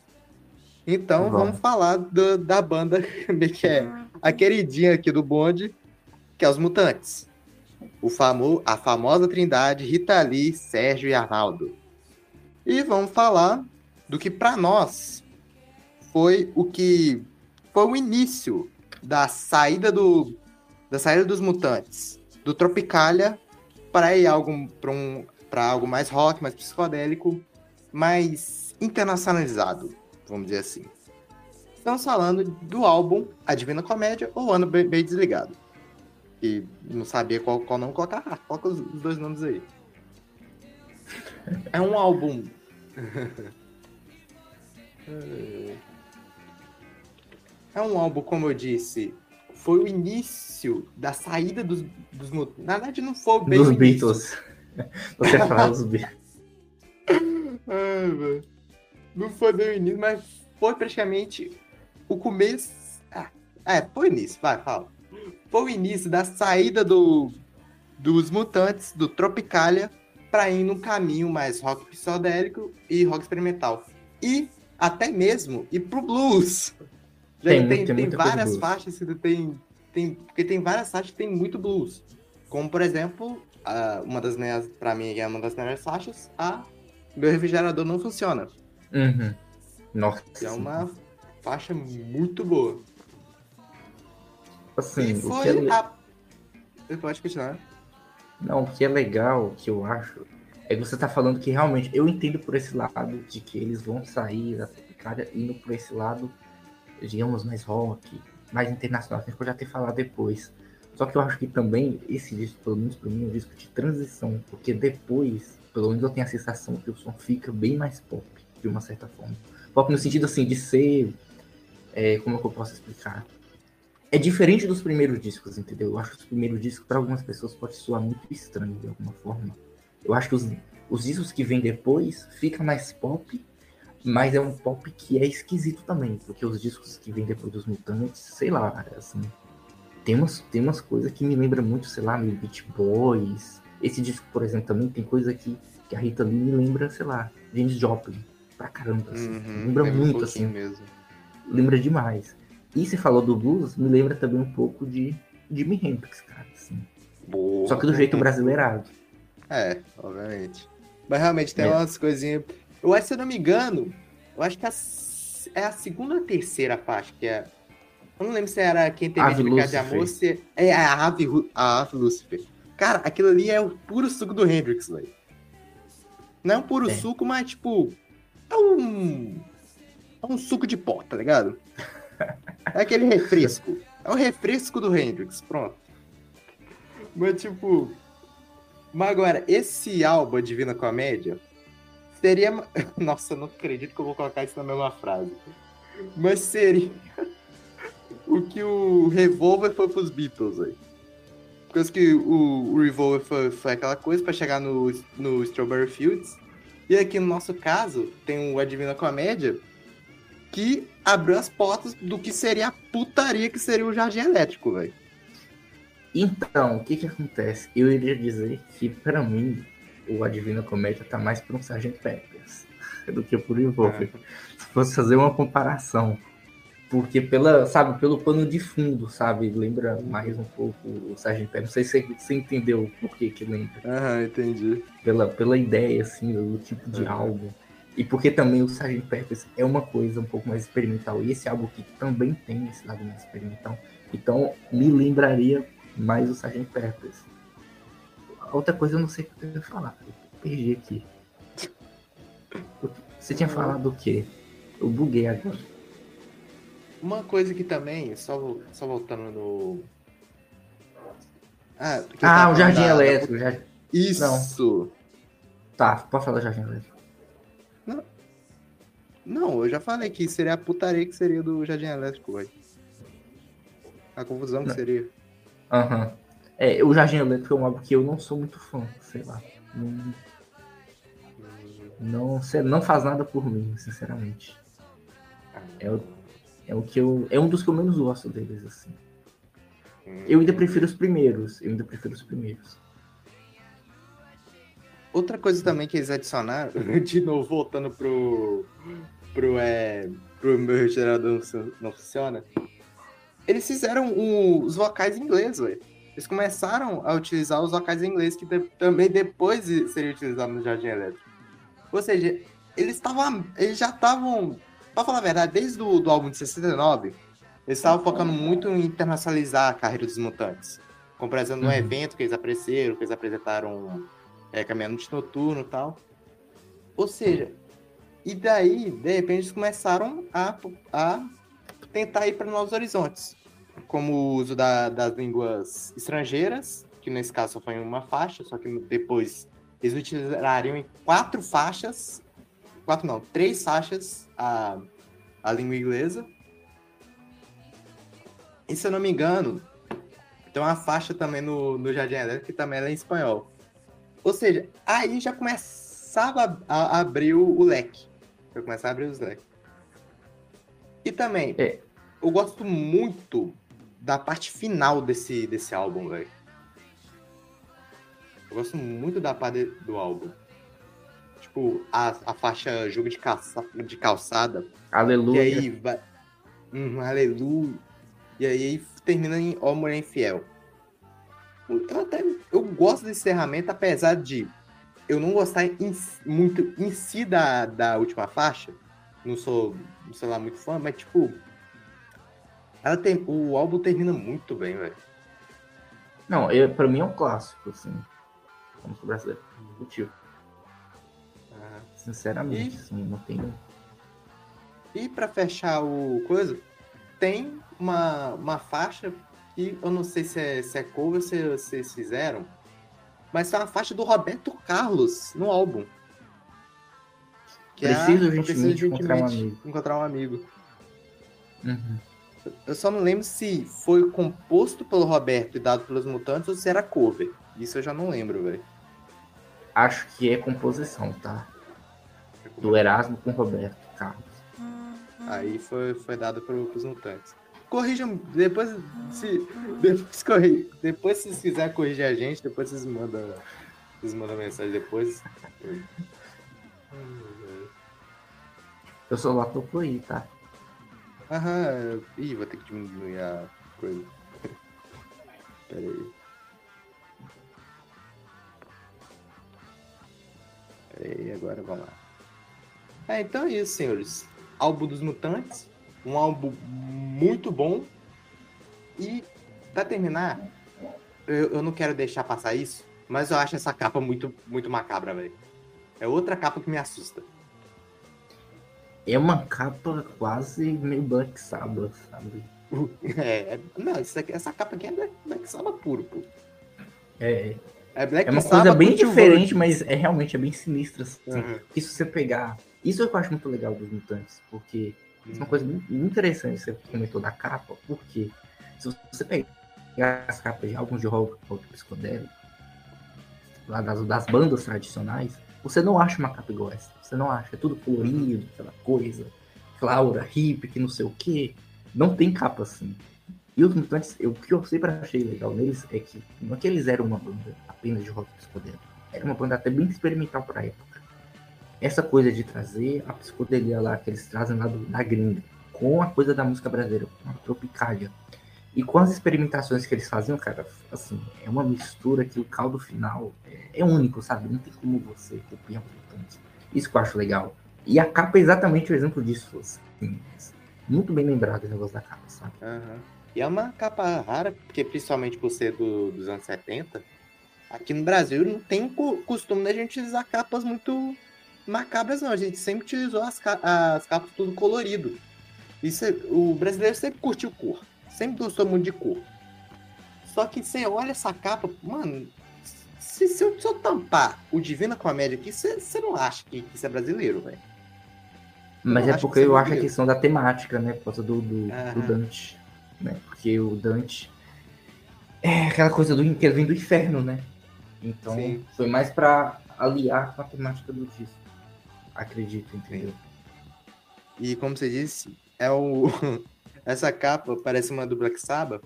Speaker 1: Então
Speaker 2: Vamos.
Speaker 1: vamos, falar do- da banda que é a queridinha aqui do bonde, que é os Mutantes. O famo, a famosa trindade Rita Lee, Sérgio e Arnaldo. E vamos falar do que pra nós foi o que foi o início da saída do da saída dos mutantes do Tropicália para ir algo para um para algo mais rock, mais psicodélico, mais internacionalizado, vamos dizer assim. Estamos falando do álbum A Divina Comédia ou Ano Bem, Bem Desligado. E não sabia qual, qual não colocar. Ah, coloca os dois nomes aí. É um álbum. É um álbum, como eu disse, foi o início da saída dos, dos Na verdade, não foi bem
Speaker 2: Dos. Beatles. Você fala dos Beatles.
Speaker 1: Ai. Não foi bem o início, mas foi praticamente o começo. Ah, é, foi o início, vai, fala. Foi o início da saída do, dos mutantes, do Tropicália, pra ir num caminho mais rock psicodélico e rock experimental. E até mesmo ir pro blues.
Speaker 2: Tem
Speaker 1: tem, tem,
Speaker 2: tem
Speaker 1: várias faixas que tem, tem. Porque tem várias faixas que tem muito blues. Como, por exemplo, a- uma das minhas, pra mim, é uma das melhores faixas, a Meu Refrigerador Não Funciona.
Speaker 2: Uhum. Nossa.
Speaker 1: Que é uma faixa muito boa.
Speaker 2: Assim,
Speaker 1: e
Speaker 2: o que é
Speaker 1: foi a... Você pode continuar.
Speaker 2: Não, o que é legal, que eu acho, é que você tá falando que realmente, eu entendo por esse lado de que eles vão sair da Tropicália indo por esse lado, digamos, mais rock, mais internacional, que a gente pode até falar depois. Só que eu acho que também esse disco, pelo menos pra mim, é um disco de transição, porque depois, pelo menos eu tenho a sensação que o som fica bem mais pop, de uma certa forma. Pop no sentido assim, de ser. é, como é que eu posso explicar? é diferente dos primeiros discos, entendeu? Eu acho que os primeiros discos, para algumas pessoas, pode soar muito estranho de alguma forma. Eu acho que os, os discos que vêm depois fica mais pop, mas é um pop que é esquisito também, porque os discos que vêm depois dos Mutantes, sei lá, assim, tem umas, tem umas coisas que me lembram muito, sei lá, meio Beach Boys. Esse disco, por exemplo, também tem coisa que, que a Rita Lee me lembra, sei lá, James Joplin, pra caramba, assim.
Speaker 1: Uhum,
Speaker 2: lembra
Speaker 1: é um
Speaker 2: muito,
Speaker 1: pouquinho
Speaker 2: assim,
Speaker 1: mesmo.
Speaker 2: lembra demais. E você falou do blues, me lembra também um pouco de Jimi Hendrix, cara, assim.
Speaker 1: Boa.
Speaker 2: Só que do jeito brasileirado.
Speaker 1: É, obviamente. Mas realmente tem
Speaker 2: É.
Speaker 1: umas coisinhas. Eu acho, se eu não me engano, eu acho que a é a segunda ou a terceira parte, que é. Eu não lembro se era quem teve
Speaker 2: Ave
Speaker 1: brincar de
Speaker 2: Lucifer.
Speaker 1: amor, se é a Ave, a Ave Lucifer. Cara, aquilo ali é o puro suco do Hendrix, velho. Não é um puro
Speaker 2: É.
Speaker 1: suco, mas tipo. É um. É um suco de pó, tá ligado? É aquele refresco. É o refresco do Hendrix, pronto. Mas tipo. Mas agora, esse álbum, Divina Comédia, seria. Nossa, não acredito que eu vou colocar isso na mesma frase. Mas seria o que o Revolver foi pros Beatles, velho. Coisa que o, o Revolver foi, foi aquela coisa pra chegar no, no Strawberry Fields. E aqui no nosso caso, tem o A Divina Comédia, que abriu as portas do que seria a putaria que seria o Jardim Elétrico, velho.
Speaker 2: Então, o que que acontece? Eu iria dizer que, pra mim, o A Divina Comédia tá mais pra um Sgt. Peppers do que por Revolver. Se fosse fazer uma comparação. Porque pela, sabe, pelo pano de fundo, sabe? Lembra mais um pouco o Sgt. Peppers. Não sei se você- entendeu por que que lembra.
Speaker 1: Aham, entendi.
Speaker 2: Pela, pela ideia, assim, do tipo de
Speaker 1: Uhum.
Speaker 2: álbum. E porque também o Sgt. Peppers é uma coisa um pouco mais experimental. E esse álbum aqui também tem esse lado mais experimental. Então, me lembraria mais o Sgt. Peppers. Outra coisa eu não sei o que eu ia falar. Eu perdi aqui. Você tinha falado o quê? Eu buguei agora.
Speaker 1: Uma coisa que também, só, só voltando no. Ah,
Speaker 2: Ah, o Jardim
Speaker 1: da- da-
Speaker 2: Elétrico. Já...
Speaker 1: Isso!
Speaker 2: Tá, pode falar Jardim Elétrico.
Speaker 1: Não, eu já falei que seria a putaria que seria do Jardim Elétrico, velho. A confusão que
Speaker 2: Não.
Speaker 1: seria.
Speaker 2: Aham. É, o Jardim Elétrico é um álbum que eu não sou muito fã, sei lá. Não, não, não faz nada por mim, sinceramente. É o- É o que eu. É um dos que eu menos gosto deles, assim. Eu ainda prefiro os primeiros. Eu ainda prefiro os primeiros.
Speaker 1: Outra coisa também que eles adicionaram, de novo voltando pro. pro, é, pro meu gerador não fu- não funciona. Eles fizeram o- os vocais em inglês, velho. Eles começaram a utilizar os vocais em inglês, que de- também depois seria utilizado no Jardim Elétrico. Ou seja, eles estavam. Eles já estavam. Pra falar a verdade, desde o do álbum de 69, eles estavam focando muito em internacionalizar a carreira dos mutantes. Como, por exemplo,
Speaker 2: Uhum.
Speaker 1: evento que eles apareceram, que eles apresentaram é, Caminhante Noturno e tal. Ou seja, e daí, de repente, eles começaram a, a tentar ir para novos horizontes. Como o uso da- das línguas estrangeiras, que nesse caso só foi em uma faixa, só que depois eles utilizariam em quatro faixas, quatro não, três faixas a, a língua inglesa. E se eu não me engano, tem uma faixa também no, no Jardim Elétrico que também é em espanhol. Ou seja, aí já começava a, a abrir o, o leque. Já começava a abrir os leques. E também,
Speaker 2: É.
Speaker 1: eu gosto muito da parte final desse, desse álbum, velho. Eu gosto muito da parte do álbum. Tipo, a, a faixa jogo de, calça, de calçada.
Speaker 2: Aleluia.
Speaker 1: E aí vai. Hum, aleluia. E aí termina em Ó Mulher Infiel. Eu até eu gosto desse encerramento, apesar de eu não gostar em- muito em si da, da última faixa. Não sou, não sou lá muito fã, mas tipo. Ela tem, o álbum termina muito bem, velho.
Speaker 2: Não, eu, pra mim é um clássico, assim. Vamos brasileiro. Motivo. Sinceramente,
Speaker 1: E-
Speaker 2: assim, não tem.
Speaker 1: E pra fechar o coisa, tem uma, uma faixa que eu não sei se é, se é cover ou se vocês fizeram, mas é uma faixa do Roberto Carlos no álbum. Que é a
Speaker 2: Preciso
Speaker 1: Preciso
Speaker 2: urgentemente encontrar um amigo.
Speaker 1: encontrar um amigo.
Speaker 2: Uhum.
Speaker 1: Eu só não lembro se foi composto pelo Roberto e dado pelos Mutantes ou se era cover. Isso eu já não lembro, velho.
Speaker 2: Acho que é composição, tá? Do Erasmo com Roberto Carlos.
Speaker 1: Aí foi, foi dado pros Mutantes. Corrijam, depois se, depois, corri, depois se vocês quiserem corrigir a gente, depois vocês mandam, vocês mandam mensagem depois.
Speaker 2: Eu só lá tô por aí, tá?
Speaker 1: Aham, ih, vou ter que diminuir a coisa. Pera aí. Pera aí, agora vamos lá. É, então é isso, senhores. Álbum dos Mutantes. Um álbum muito bom. E, pra terminar, eu, eu não quero deixar passar isso, mas eu acho essa capa muito, muito macabra, velho. É outra capa que me assusta.
Speaker 2: É uma capa quase meio Black Sabbath, sabe?
Speaker 1: É, é- não, isso aqui- essa capa aqui é Black, Black Sabbath puro, pô.
Speaker 2: É,
Speaker 1: É Black
Speaker 2: é uma
Speaker 1: Sabbath
Speaker 2: coisa bem diferente, mas é realmente é bem sinistra. Assim.
Speaker 1: Uhum.
Speaker 2: Se você pegar. Isso eu acho muito legal dos mutantes, porque isso é uma coisa muito interessante que você comentou da capa, porque se você pegar as capas de álbuns de rock, rock psicodélico, lá das, das bandas tradicionais, você não acha uma capa essa. Você não acha. É tudo colorido, aquela coisa. Claura, hippie, que não sei o quê. Não tem capa assim. E os mutantes, eu- o que eu sempre achei legal neles é que não é que eles eram uma banda apenas de rock psicodélico. Era uma banda até bem experimental pra época essa coisa de trazer a psicodelia lá que eles trazem lá do, da gringa, com a coisa da música brasileira, com a tropicália, e com as experimentações que eles faziam, cara, assim, é uma mistura que o caldo final é, é único, sabe? Não tem como você copiar um tanto. Isso que eu acho legal. E a capa é exatamente o exemplo disso, assim, muito bem lembrado o negócio da capa, sabe?
Speaker 1: Aham. E é uma capa rara, porque principalmente por ser do- dos anos 70, aqui no Brasil não tem co- costume da gente usar capas muito macabras, não. A gente sempre utilizou as, ca- as capas tudo colorido. Isso o brasileiro sempre curtiu cor. Sempre gostou muito de cor. Só que você olha essa capa, mano. Se, se eu, se eu tampar o Divina Comédia aqui, você você não acha que isso é brasileiro, velho?
Speaker 2: Mas é porque
Speaker 1: que é
Speaker 2: eu acho a questão da temática, né? Por causa do, do, do. Dante. Né? Porque o Dante é aquela coisa do que vem do inferno, né? Então
Speaker 1: Sim.
Speaker 2: foi mais pra aliar com a temática do disco. Acredito, entendeu?
Speaker 1: E como você disse, é o. Essa capa parece uma do Black Sabbath.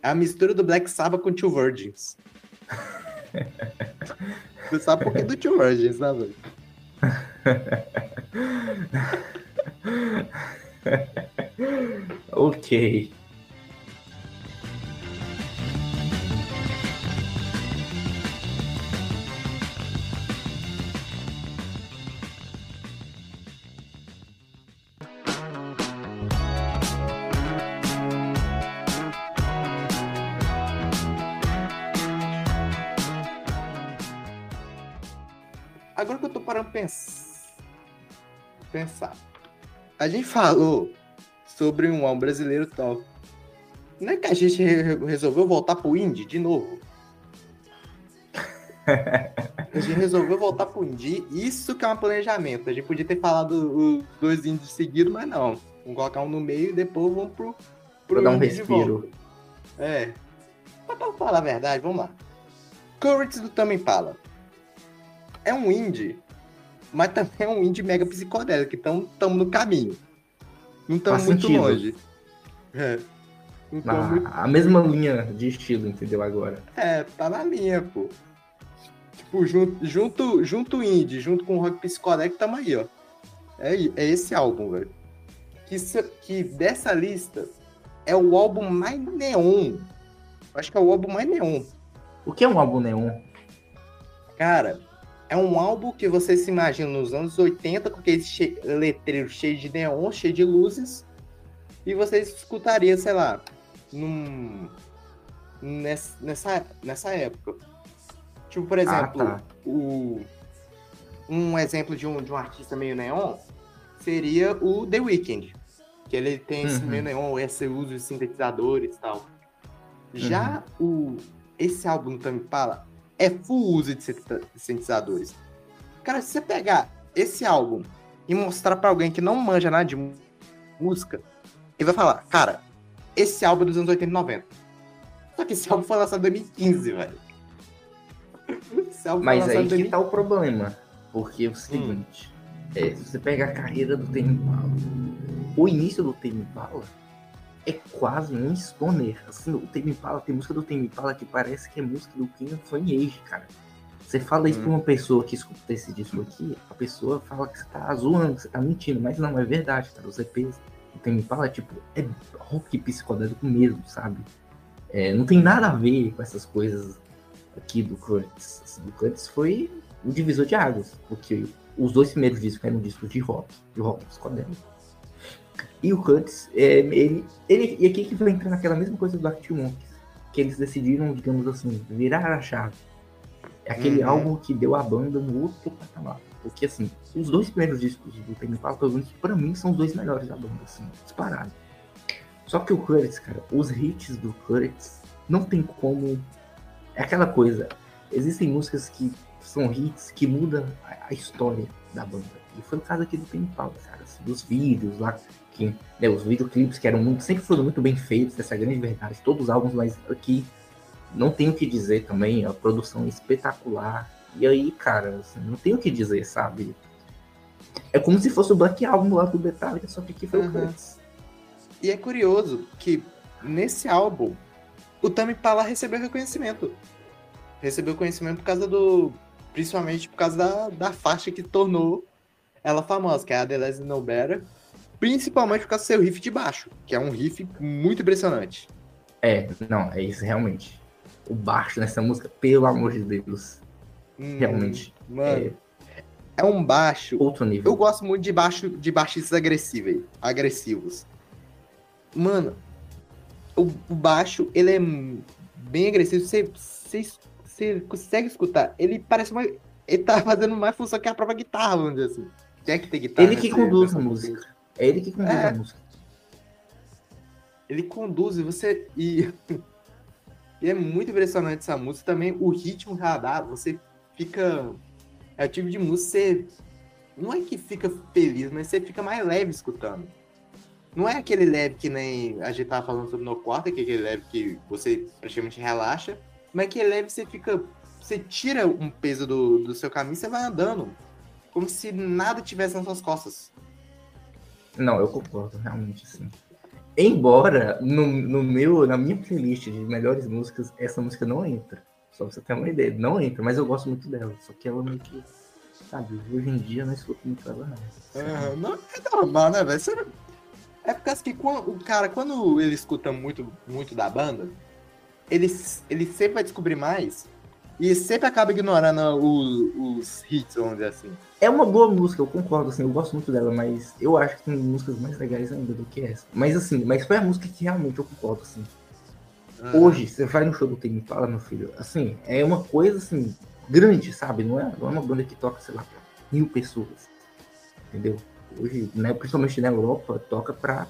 Speaker 1: É a mistura do Black Sabbath com Two Virgins. Você sabe por que do Two Virgins, né, velho?
Speaker 2: Ok.
Speaker 1: Agora que eu tô parando pra pens- pensar. A gente falou sobre um álbum brasileiro tal. Não é que a gente re- resolveu voltar pro indie de novo? A gente resolveu voltar pro indie. Isso que é um planejamento. A gente podia ter falado os dois indies seguidos, mas não. Vamos colocar um no meio e depois vamos pro, pro
Speaker 2: dar um respiro.
Speaker 1: volta. É. Mas pra falar a verdade, vamos lá. Currents do Tame Impala. É um indie, mas também é um indie mega psicodélico. Então estamos no caminho. Não estamos muito
Speaker 2: sentido.
Speaker 1: longe. É. Então,
Speaker 2: Na,
Speaker 1: muito-
Speaker 2: a mesma linha de estilo, entendeu? Agora.
Speaker 1: é, tá na linha, pô. Tipo, junto, junto, junto indie, junto com o rock psicodélico, tamo aí, ó. É, é esse álbum, velho. Que, que dessa lista é o álbum mais neon. Acho que é o álbum mais neon.
Speaker 2: O que é um álbum neon?
Speaker 1: Cara, é um álbum que você se imagina nos anos 80, com aquele che letreiro cheio de neon, cheio de luzes, e você escutaria, sei lá, num, nessa, nessa, nessa época. Tipo, por exemplo,
Speaker 2: tá.
Speaker 1: o, um exemplo de um, de um artista meio neon seria o The Weeknd. Que ele tem esse
Speaker 2: Uhum.
Speaker 1: meio neon, esse uso de sintetizadores e tal. Já o, esse álbum do Tame Impala é full uso de sintetizadores. Cara, se você pegar esse álbum e mostrar pra alguém que não manja nada de música, ele vai falar, cara, esse álbum é dos anos 80 e 90. Só que esse álbum foi lançado em 2015, velho.
Speaker 2: Mas aí que
Speaker 1: 2015.
Speaker 2: tá o problema. Porque é o seguinte, é, se você pega a carreira do Tame Impala, o início do Tame Impala é quase um stoner. Assim, o Tame Impala, tem música do Tame Impala que parece que é música do King of Age, cara. Você fala isso
Speaker 1: Hum.
Speaker 2: pra uma pessoa que escuta esse disco aqui, a pessoa fala que você tá zoando, que você tá mentindo, mas não, é verdade, cara. Os EPs do Tame Impala, tipo, é rock psicodélico mesmo, sabe? É, não tem nada a ver com essas coisas aqui do. Assim, o Curtis foi o divisor de águas, porque os dois primeiros discos eram discos de rock, de rock psicodélico. E o Curtis, é, ele, ele, e aqui que vai entrar naquela mesma coisa do Arctic Monkeys, que eles decidiram, digamos assim, virar a chave. É aquele
Speaker 1: Uhum.
Speaker 2: álbum que deu a banda no outro patamar. Porque, assim, os dois primeiros discos do Tame Impala, pelo menos pra mim, são os dois melhores da banda, assim, disparado. Só que o Curtis, cara, os hits do Curtis não tem como. É aquela coisa. Existem músicas que são hits que mudam a, a história da banda. E foi o caso aqui do Tame Impala, cara. Assim, dos vídeos lá, que, né, os videoclipes que eram muito, sempre foram muito bem feitos, essa grande verdade. Todos os álbuns, mas aqui não tenho o que dizer também. A produção é espetacular. E aí, cara, assim, não tenho o que dizer, sabe? É como se fosse o Black Album lá do Metallica, só que aqui foi
Speaker 1: Uhum.
Speaker 2: o Curtis.
Speaker 1: E é curioso que nesse álbum o Tame Impala recebeu reconhecimento. Recebeu conhecimento por causa do. Principalmente por causa da, da faixa que tornou ela famosa, que é a The Less No Better. Principalmente por causa do seu riff de baixo, que é um riff muito impressionante.
Speaker 2: É, não, é isso realmente. O baixo nessa música, pelo amor de Deus,
Speaker 1: Hum,
Speaker 2: realmente.
Speaker 1: Mano, é um baixo
Speaker 2: Outro nível.
Speaker 1: Eu gosto muito de baixo de baixistas agressivos, agressivos. Mano, o, o baixo, ele é bem agressivo. Você, você, você consegue escutar. Ele parece uma. Ele tá fazendo mais função que a própria guitarra, vamos dizer assim. Tinha que ter guitarra.
Speaker 2: Ele que conduz a música. É ele que conduz
Speaker 1: É.
Speaker 2: a música.
Speaker 1: Ele conduz e você. E, e é muito impressionante essa música. Também o ritmo radar, você fica. É o tipo de música você. Não é que fica feliz, mas você fica mais leve escutando. Não é aquele leve que nem a gente tava falando sobre no quarto, que é aquele leve que você praticamente relaxa. Mas aquele leve você fica. Você tira um peso do, do seu caminho e você vai andando. Como se nada tivesse nas suas costas.
Speaker 2: Não, eu concordo, realmente, sim. Embora, no, no meu, na minha playlist de melhores músicas, essa música não entra. Só pra você ter uma ideia. Não entra, mas eu gosto muito dela. Só que ela meio que. Sabe, hoje em dia eu não escuto muito ela, não.
Speaker 1: Aham, não, é normal, né, velho? É por causa que quando, o cara, quando ele escuta muito, muito da banda, ele, ele sempre vai descobrir mais e sempre acaba ignorando os, os hits, vamos dizer assim.
Speaker 2: É uma boa música, eu concordo, assim, eu gosto muito dela, mas eu acho que tem músicas mais legais ainda do que essa. Mas assim, mas foi a música que realmente eu concordo, assim.
Speaker 1: Aham.
Speaker 2: Hoje, você vai no show do Tame Impala, meu filho, assim, é uma coisa, assim, grande, sabe? Não é, não é uma banda que toca, sei lá, pra mil pessoas, entendeu? Hoje, né, principalmente na Europa, toca pra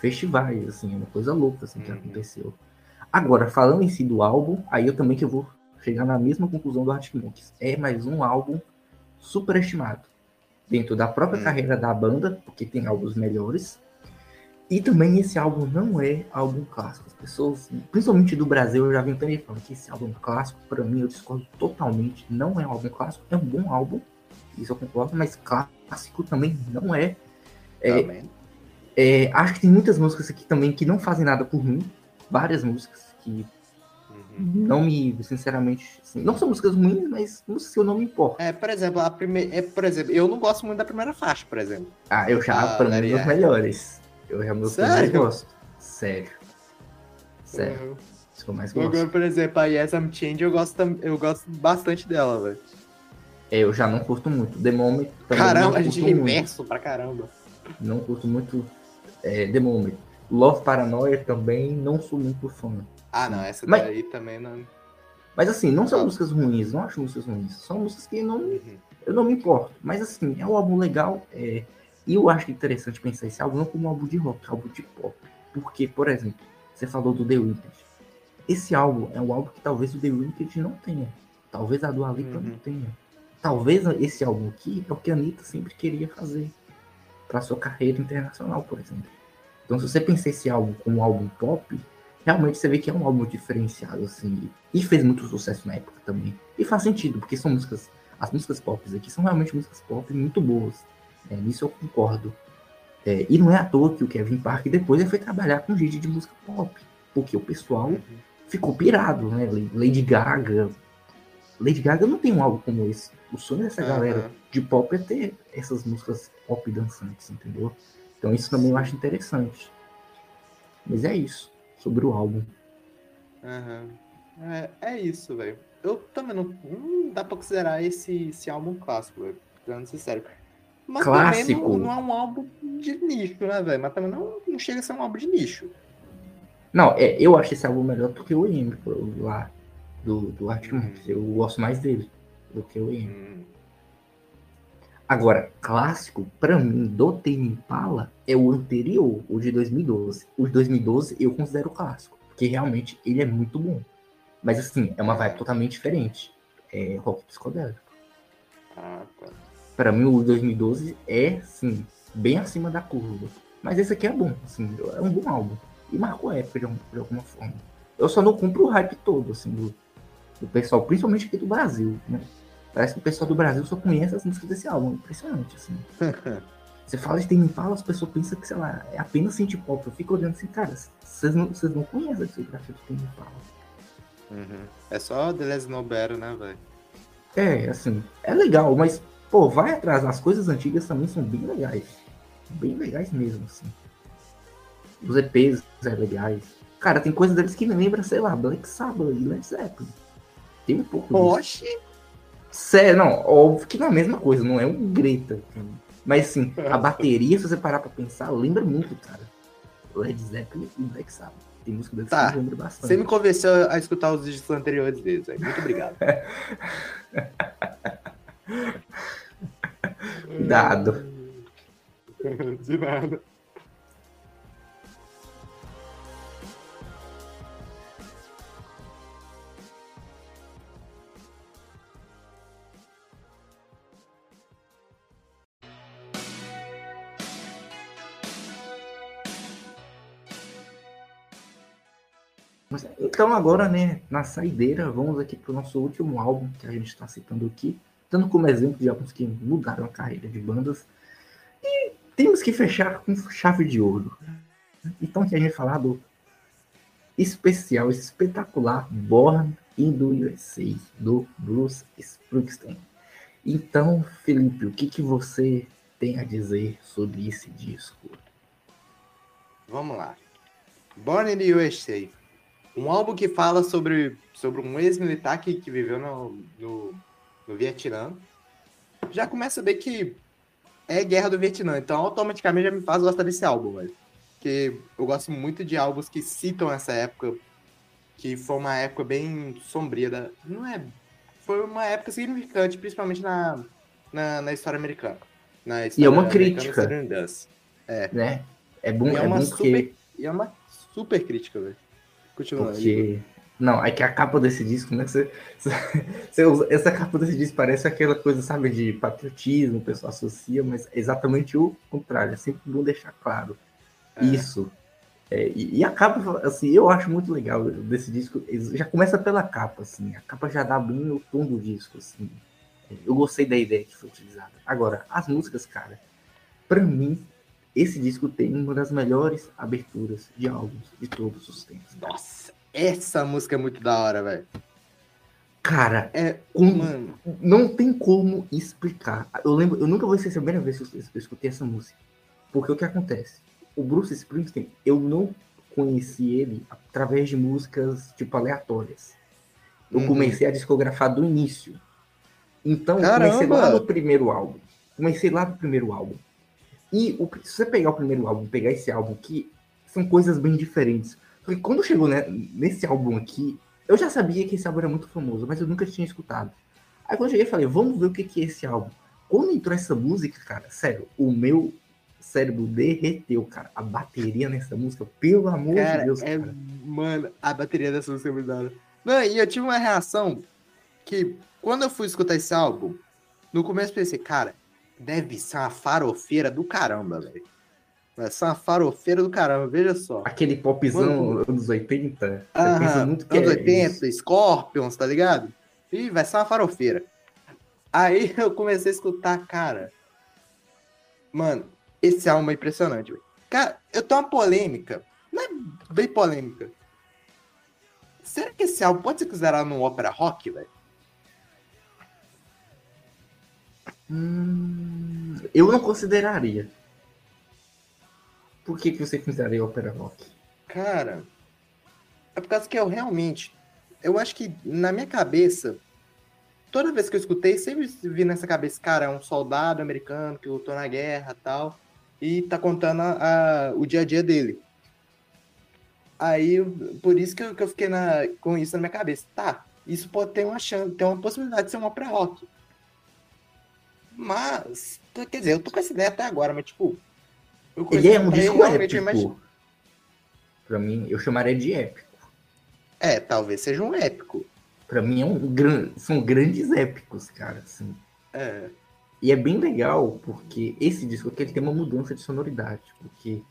Speaker 2: festivais, assim, é uma coisa louca, assim, que
Speaker 1: Uhum.
Speaker 2: aconteceu. Agora, falando em si do álbum, aí eu também que vou chegar na mesma conclusão do Arctic Monkeys. É mais um álbum superestimado. Dentro da própria
Speaker 1: Hum.
Speaker 2: carreira da banda, porque tem álbuns melhores. E também esse álbum não é álbum clássico. As pessoas, principalmente do Brasil, eu já vi também falando que esse álbum clássico, pra mim, eu discordo totalmente. Não é um álbum clássico, é um bom álbum. Isso eu concordo, mas clássico também não é. É, é, acho que tem muitas músicas aqui também que não fazem nada por mim. Várias músicas que. Não me, sinceramente, assim, não são músicas ruins, mas músicas que eu não me importo.
Speaker 1: É, por exemplo, a primeira. É, por exemplo, eu não gosto muito da primeira faixa, por exemplo.
Speaker 2: Ah, eu já,
Speaker 1: Ah,
Speaker 2: pra mim,
Speaker 1: Maria.
Speaker 2: os melhores. Eu já meus que eu mais
Speaker 1: Sério?
Speaker 2: gosto. Sério. Sério.
Speaker 1: Uhum.
Speaker 2: Os que eu mais gosto.
Speaker 1: Agora, por exemplo, a Yes I'm Change, eu gosto, eu gosto bastante dela, velho.
Speaker 2: É, eu já não curto muito. The Moment também
Speaker 1: Caramba,
Speaker 2: não
Speaker 1: a
Speaker 2: curto
Speaker 1: gente
Speaker 2: muito.
Speaker 1: reverso pra caramba.
Speaker 2: Não curto muito é, The Moment. Love Paranoia também não sou muito fã.
Speaker 1: Ah, não, essa
Speaker 2: Mas-
Speaker 1: daí também não.
Speaker 2: Mas assim, não são
Speaker 1: Ah.
Speaker 2: músicas ruins, não acho músicas ruins. São músicas que não,
Speaker 1: Uhum.
Speaker 2: eu não me importo. Mas assim, é um álbum legal. É, e eu acho interessante pensar esse álbum não como um álbum de rock, é um álbum de pop. Porque, por exemplo, você falou do The Weeknd. Esse álbum é um álbum que talvez o The Weeknd não tenha. Talvez a Dua Lipa
Speaker 1: Uhum.
Speaker 2: não tenha. Talvez esse álbum aqui é o que a Anitta sempre queria fazer para sua carreira internacional, por exemplo. Então, se você pensar esse álbum como um álbum pop, realmente você vê que é um álbum diferenciado, assim. E fez muito sucesso na época também. E faz sentido, porque são músicas. As músicas pop aqui são realmente músicas pop muito boas. É, nisso eu concordo. É, e não é à toa que o Kevin Parker depois ele foi trabalhar com gente de música pop. Porque o pessoal ficou pirado, né? Lady Gaga. Lady Gaga não tem um álbum como esse. O sonho dessa uhum. galera de pop é ter essas músicas pop dançantes, entendeu? Então isso também eu acho interessante. Mas é isso, sobre o álbum.
Speaker 1: Uhum. É, é isso, velho. Eu também não, não dá pra considerar esse, esse álbum clássico, velho. Sendo sincero. Mas
Speaker 2: Clássico.
Speaker 1: também não, não, é um álbum de nicho, né, velho? Mas também não, não chega a ser um álbum de nicho.
Speaker 2: Não, é, eu acho esse álbum melhor do que o EM lá do, do Arctic hum. Eu gosto mais dele do que o EM. Hum. Agora, clássico, para mim, do Tame Impala é o anterior, o de 2012. O de 2012 eu considero clássico, porque realmente ele é muito bom. Mas assim, é uma vibe totalmente diferente. É rock psicodélico.
Speaker 1: Ah, tá.
Speaker 2: Pra mim, o de 2012 é, sim, bem acima da curva. Mas esse aqui é bom, assim, é um bom álbum. E marcou a época de, de alguma forma. Eu só não compro o hype todo, assim, do, do pessoal, principalmente aqui do Brasil, né? Parece que o pessoal do Brasil só conhece as músicas desse álbum. Impressionante, assim. Você fala de Tame Impala, as pessoas pensam que, sei lá, é apenas synth pop. Eu fico olhando assim, cara, vocês não, vocês não conhecem a discografia do Tame Impala.
Speaker 1: Uhum. É só The Less No Better, né, velho?
Speaker 2: É, assim, é legal, mas, pô, vai atrás. As coisas antigas também são bem legais. Bem legais mesmo, assim. Os EPs é legais. Cara, tem coisa deles que me lembra, sei lá, Black Sabbath e Led Zeppelin. Tem um pouco
Speaker 1: Oxi!
Speaker 2: Disso. Sério, não, óbvio que não é a mesma coisa, não é um Greta. Mas assim, a bateria, se você parar pra pensar, lembra muito, cara. Led Zeppelin e Black Sabbath. Tem música deles
Speaker 1: tá.
Speaker 2: que lembra bastante.
Speaker 1: Você me convenceu a escutar os discos anteriores deles, velho. Muito obrigado.
Speaker 2: Dado.
Speaker 1: De nada.
Speaker 2: Então agora, né, na saideira, vamos aqui para o nosso último álbum que a gente está citando aqui, dando como exemplo de álbuns que mudaram a carreira de bandas. E temos que fechar com chave de ouro. Então aqui a gente falar do especial, espetacular Born in the USA, do Bruce Springsteen. Então, Felipe, o que, que você tem a dizer sobre esse disco?
Speaker 1: Vamos lá. Born in the USA um álbum que fala sobre, sobre um ex-militar que, que viveu no, no, no Vietnã. Já começa a ver que é guerra do Vietnã, então automaticamente já me faz gostar desse álbum, velho. Porque eu gosto muito de álbuns que citam essa época, que foi uma época bem sombria. Da, não é. Foi uma época significante, principalmente na, na, na história americana. Na história
Speaker 2: e é uma crítica.
Speaker 1: É.
Speaker 2: Né? É bom, e é,
Speaker 1: é uma
Speaker 2: bom
Speaker 1: super, que... E é uma super crítica, velho.
Speaker 2: Continua. Porque... Não, é que a capa desse disco, né? Você, você usa, essa capa desse disco parece aquela coisa, sabe, de patriotismo, o pessoal associa, mas é exatamente o contrário. É sempre bom deixar claro é. isso. É, e, e, a capa, assim, eu acho muito legal desse disco. Já começa pela capa, assim. A capa já dá bem o tom do disco, assim. Eu gostei da ideia que foi utilizada. Agora, as músicas, cara, para mim, esse disco tem uma das melhores aberturas de álbuns de todos os tempos.
Speaker 1: Nossa, essa música é muito da hora, velho.
Speaker 2: Cara, é, mano. não tem como explicar. Eu lembro, eu nunca vou esquecer a primeira vez que eu, eu escutei essa música. Porque o que acontece? O Bruce Springsteen, eu não conheci ele através de músicas tipo aleatórias. Eu uhum. comecei a discografar do início. Então, Caramba. comecei lá no primeiro álbum. Comecei lá no primeiro álbum. E o, se você pegar o primeiro álbum, pegar esse álbum aqui, são coisas bem diferentes. Porque quando chegou né, nesse álbum aqui, eu já sabia que esse álbum era muito famoso, mas eu nunca tinha escutado. Aí quando eu cheguei, falei, vamos ver o que, que é esse álbum. Quando entrou essa música, cara, sério, o meu cérebro derreteu, cara. A bateria nessa música, pelo amor cara, de Deus,
Speaker 1: é,
Speaker 2: cara.
Speaker 1: Mano, a bateria dessa música é muito da hora. Não, e eu tive uma reação que, quando eu fui escutar esse álbum, no começo eu pensei, cara, deve ser uma farofeira do caramba, velho. Vai ser uma farofeira do caramba, veja só.
Speaker 2: Aquele popzão anos 80.
Speaker 1: Ah,
Speaker 2: muito que
Speaker 1: anos
Speaker 2: é
Speaker 1: 80,
Speaker 2: isso.
Speaker 1: Scorpions, tá ligado? Ih, vai ser uma farofeira. Aí eu comecei a escutar, cara. Mano, esse álbum é impressionante, velho. Cara, eu tenho uma polêmica. Não é bem polêmica. Será que esse álbum pode ser considerado um ópera rock, velho?
Speaker 2: Hum, eu não consideraria. Por que, que você consideraria ópera rock?
Speaker 1: Cara, é por causa que eu realmente. Eu acho que na minha cabeça, toda vez que eu escutei, sempre vi nessa cabeça, cara, é um soldado americano que lutou na guerra tal, e tá contando a- a- o dia a dia dele. Aí, por isso que eu, que eu fiquei na- com isso na minha cabeça. Tá, isso pode ter uma chance, ter uma possibilidade de ser um opera rock. Mas, quer dizer, eu tô com essa ideia até agora, mas tipo.
Speaker 2: Ele é um disco épico.
Speaker 1: imagino-
Speaker 2: Pra mim, eu chamaria de épico.
Speaker 1: É, talvez seja um épico.
Speaker 2: Pra mim é um gran... são grandes épicos, cara. Assim.
Speaker 1: É.
Speaker 2: E é bem legal porque esse disco aqui ele tem uma mudança de sonoridade. Porque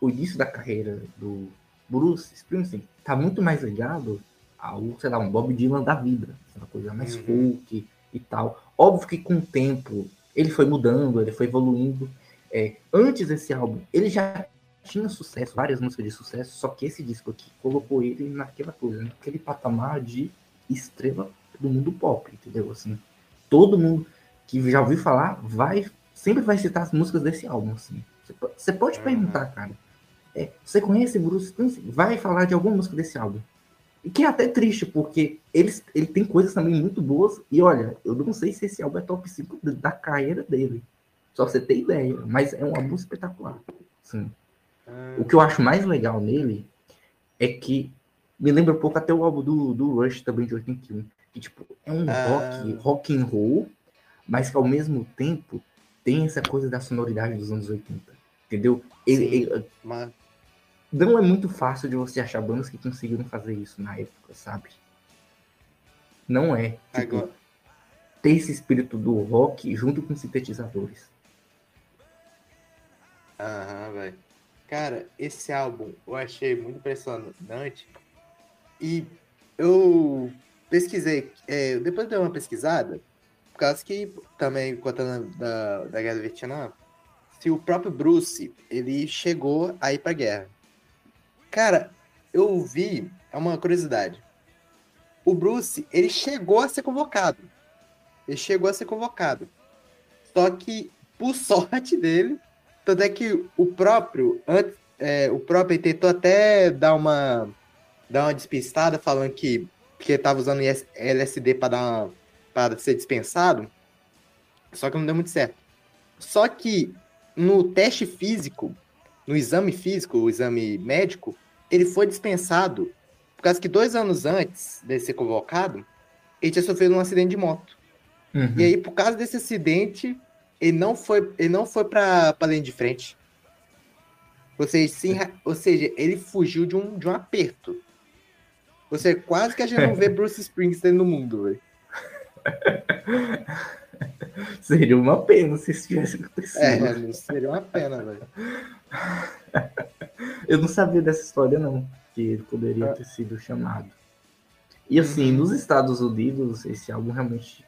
Speaker 2: o início da carreira do Bruce Springsteen tá muito mais ligado ao, sei lá, um Bob Dylan da vida. Uma coisa mais
Speaker 1: Uhum.
Speaker 2: folk e tal. Óbvio que com o tempo ele foi mudando, ele foi evoluindo. É, antes desse álbum, ele já tinha sucesso, várias músicas de sucesso, só que esse disco aqui colocou ele naquela coisa, naquele patamar de estrela do mundo pop, entendeu? Assim, todo mundo que já ouviu falar vai sempre vai citar as músicas desse álbum, assim. Você po- Você pode
Speaker 1: Uhum.
Speaker 2: perguntar, cara. é, você conhece Bruce Springsteen? Vai falar de alguma música desse álbum. E que é até triste, porque eles, ele tem coisas também muito boas. E olha, eu não sei se esse álbum é top 5 da carreira dele. Só pra você ter ideia. Mas é um álbum espetacular. Assim. O que eu acho mais legal nele é que me lembra um pouco até o álbum do, do Rush também de 81. Que tipo, é um
Speaker 1: Ah.
Speaker 2: rock, rock and roll, mas que ao mesmo tempo tem essa coisa da sonoridade dos anos 80. Entendeu? Ele,
Speaker 1: Sim.
Speaker 2: ele-
Speaker 1: Mas,
Speaker 2: não é muito fácil de você achar bandas que conseguiram fazer isso na época, sabe? Não é. Tipo,
Speaker 1: agora,
Speaker 2: ter esse espírito do rock junto com sintetizadores.
Speaker 1: aham, velho. Cara, esse álbum eu achei muito impressionante. E eu pesquisei, é, depois dei uma pesquisada, por causa que também contando da, da guerra do Vietnã, se o próprio Bruce, ele chegou a ir pra guerra. Cara, eu vi, é uma curiosidade. O Bruce, ele chegou a ser convocado. Ele chegou a ser convocado. Só que, por sorte dele, tanto é que o próprio, antes, é, o próprio tentou até dar uma, dar uma despistada falando que, ele tava usando LSD para dar para ser dispensado. Só que não deu muito certo. Só que no teste físico, no exame físico, o exame médico, ele foi dispensado por causa que dois anos antes de ser convocado, ele tinha sofrido um acidente de moto.
Speaker 2: Uhum.
Speaker 1: E aí, por causa desse acidente, ele não foi, ele não foi pra linha de frente. Ou seja, sim, ou seja, ele fugiu de um, de um aperto. Ou seja, quase que a gente não vê Bruce Springsteen no mundo, velho.
Speaker 2: Seria uma pena se isso tivesse acontecido.
Speaker 1: É, seria uma pena, velho.
Speaker 2: Eu não sabia dessa história, não. Que ele poderia ter sido chamado. E assim,
Speaker 1: Uhum.
Speaker 2: nos Estados Unidos, esse álbum realmente.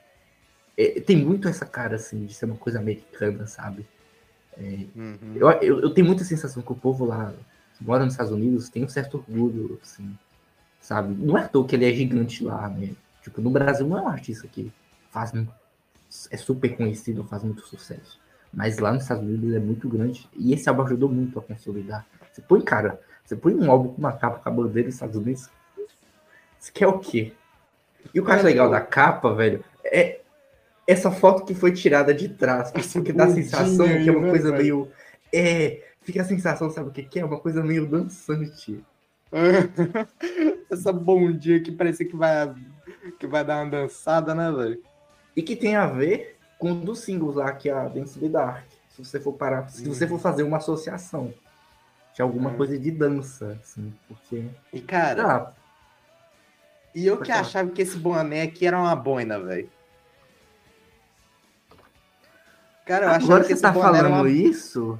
Speaker 2: é, tem muito essa cara, assim, de ser uma coisa americana, sabe?
Speaker 1: Uhum.
Speaker 2: Eu, eu, eu tenho muita sensação que o povo lá que mora nos Estados Unidos tem um certo orgulho, assim, sabe? Não é à toa que ele é gigante lá, né? Tipo, no Brasil não é um artista que faz é super conhecido, faz muito sucesso. Mas lá nos Estados Unidos ele é muito grande e esse álbum ajudou muito a consolidar. Você põe, cara, você põe um álbum com uma capa com a bandeira dos Estados Unidos, você quer o quê? E o acho legal da capa, velho, é essa foto que foi tirada de trás, porque dá a sensação que é uma coisa meio. É, fica a sensação, sabe o que, que é? Uma coisa meio dançante.
Speaker 1: Essa bondinha que parece que vai, que vai dar uma dançada, né, velho?
Speaker 2: E que tem a ver com um dos singles lá, que é a Dance Dark. Se você for parar, se você
Speaker 1: Uhum.
Speaker 2: for fazer uma associação de alguma
Speaker 1: Uhum.
Speaker 2: coisa de dança, assim, porque.
Speaker 1: E, cara,
Speaker 2: Ah,
Speaker 1: e eu que
Speaker 2: falar.
Speaker 1: achava que esse boné aqui era uma boina, velho. Cara, eu achava
Speaker 2: agora
Speaker 1: que
Speaker 2: você
Speaker 1: esse
Speaker 2: tá
Speaker 1: boné
Speaker 2: falando
Speaker 1: uma...
Speaker 2: isso,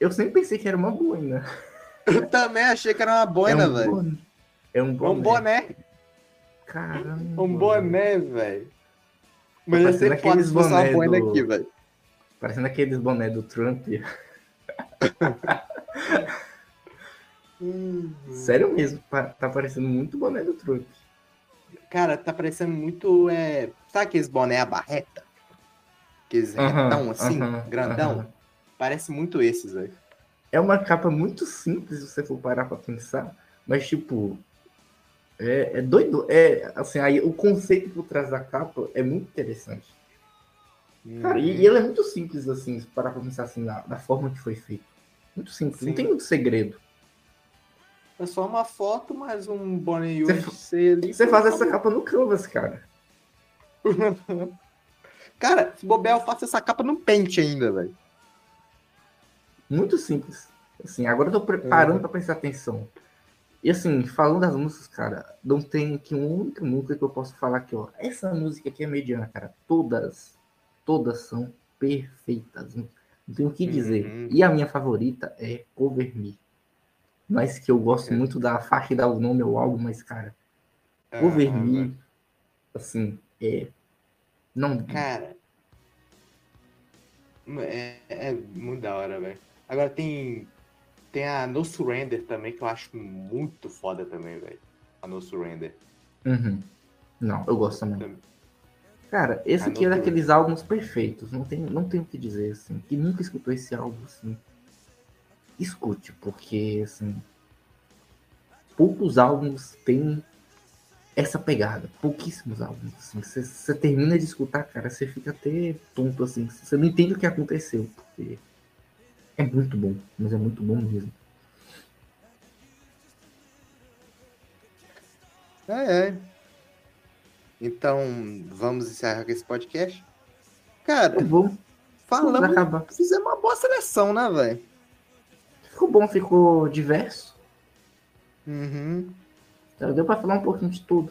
Speaker 2: Eu sempre pensei que era uma boina.
Speaker 1: Eu também achei que era uma boina,
Speaker 2: é um
Speaker 1: velho.
Speaker 2: boné. É um
Speaker 1: É
Speaker 2: boné.
Speaker 1: um boné.
Speaker 2: Caramba.
Speaker 1: Um boné, velho. Mas
Speaker 2: aqueles boné do-
Speaker 1: aqui, velho.
Speaker 2: Parecendo aqueles boné do Trump. Sério mesmo, tá parecendo muito boné do Trump.
Speaker 1: Cara, tá parecendo muito. É... Sabe aqueles boné a barreta? Aqueles
Speaker 2: Aham,
Speaker 1: retão assim,
Speaker 2: aham,
Speaker 1: grandão?
Speaker 2: aham.
Speaker 1: Parece muito esses, velho.
Speaker 2: É uma capa muito simples, se você for parar pra pensar. Mas, tipo, é, é doido. É, assim, aí o conceito por trás da capa é muito interessante. Cara, e, e ele é muito simples, assim, pra pensar assim, da, da forma que foi feito. Muito simples,
Speaker 1: Sim.
Speaker 2: não tem muito segredo.
Speaker 1: É só uma foto, mais um boné
Speaker 2: Você. Você faz essa capa no Canvas, cara.
Speaker 1: Cara, se bobear, eu faço essa capa no pente ainda, velho.
Speaker 2: Muito simples. Assim, agora eu tô preparando pra prestar atenção. E assim, falando das músicas, cara, não tem aqui uma única música que eu posso falar que, ó, essa música aqui é mediana, cara. Todas, todas são perfeitas. Não, não tenho o que dizer.
Speaker 1: Uhum.
Speaker 2: E a minha favorita é Cover Me. Mas que eu gosto
Speaker 1: É.
Speaker 2: muito da faixa e dar o nome ao álbum, mas, cara, Cover
Speaker 1: Ah,
Speaker 2: Me,
Speaker 1: velho.
Speaker 2: assim, é. Não.
Speaker 1: Cara. É, é muito da hora, velho. Agora tem. Tem a No Surrender também, que eu acho muito foda também, velho. A No Surrender.
Speaker 2: Uhum. Não, eu gosto também.
Speaker 1: Também.
Speaker 2: Cara, esse
Speaker 1: Ah,
Speaker 2: aqui é
Speaker 1: não
Speaker 2: daqueles álbuns perfeitos. Não tem, não tem o que dizer, assim. Que nunca escutou esse álbum, assim. Escute, porque, assim. Poucos álbuns têm essa pegada. Pouquíssimos álbuns, assim. Você você termina de escutar, cara, você fica até tonto, assim. Você não entende o que aconteceu, porque. É muito bom, mas é muito bom mesmo.
Speaker 1: É, é. Então, vamos encerrar com esse podcast. Cara,
Speaker 2: Vamos, vamos
Speaker 1: falamos.
Speaker 2: acabar.
Speaker 1: Fizemos uma boa seleção, né, velho?
Speaker 2: Ficou bom, ficou diverso.
Speaker 1: Uhum.
Speaker 2: Então, deu pra falar um pouquinho de tudo.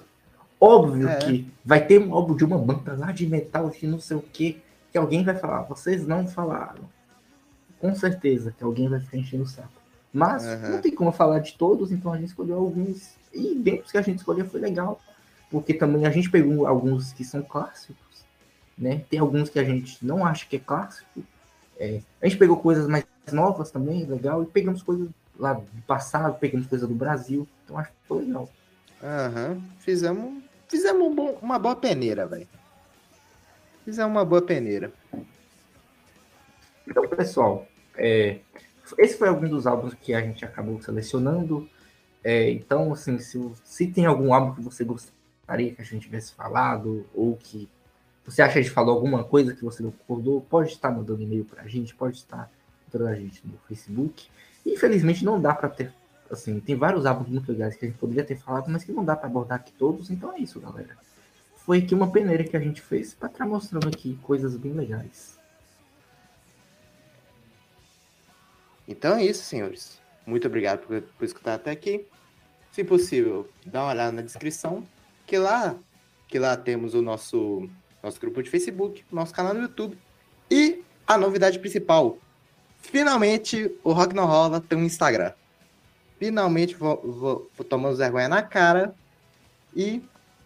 Speaker 2: Óbvio
Speaker 1: É.
Speaker 2: que vai ter um álbum de uma banda lá de metal que não sei o que, que alguém vai falar. Vocês não falaram. Com certeza que alguém vai ficar enchendo o saco. Mas
Speaker 1: Aham.
Speaker 2: não tem como falar de todos, então a gente escolheu alguns. E dentro que a gente escolheu foi legal. Porque também a gente pegou alguns que são clássicos. Né? Tem alguns que a gente não acha que é clássico. É, a gente pegou coisas mais novas também, legal. E pegamos coisas lá do passado, pegamos coisas do Brasil. Então acho que foi legal.
Speaker 1: Aham. Fizemos, fizemos um bom- uma boa peneira, velho. Fizemos uma boa peneira.
Speaker 2: Então, pessoal, é, esse foi algum dos álbuns que a gente acabou selecionando. É, então, assim, se, se tem algum álbum que você gostaria que a gente tivesse falado, ou que você acha que a gente falou alguma coisa que você não concordou, pode estar mandando e-mail pra gente, pode estar encontrando a gente no Facebook. Infelizmente, não dá pra ter, assim, tem vários álbuns muito legais que a gente poderia ter falado, mas que não dá pra abordar aqui todos, então é isso, galera. Foi aqui uma peneira que a gente fez pra estar mostrando aqui coisas bem legais.
Speaker 1: Então é isso, senhores. Muito obrigado por, por escutar até aqui. Se possível, dá uma olhada na descrição, que lá, que lá temos o nosso, nosso grupo de Facebook, nosso canal no YouTube e a novidade principal. Finalmente, o Rock Não Rola tem um Instagram. Finalmente, vou, vou, tomamos vergonha na cara e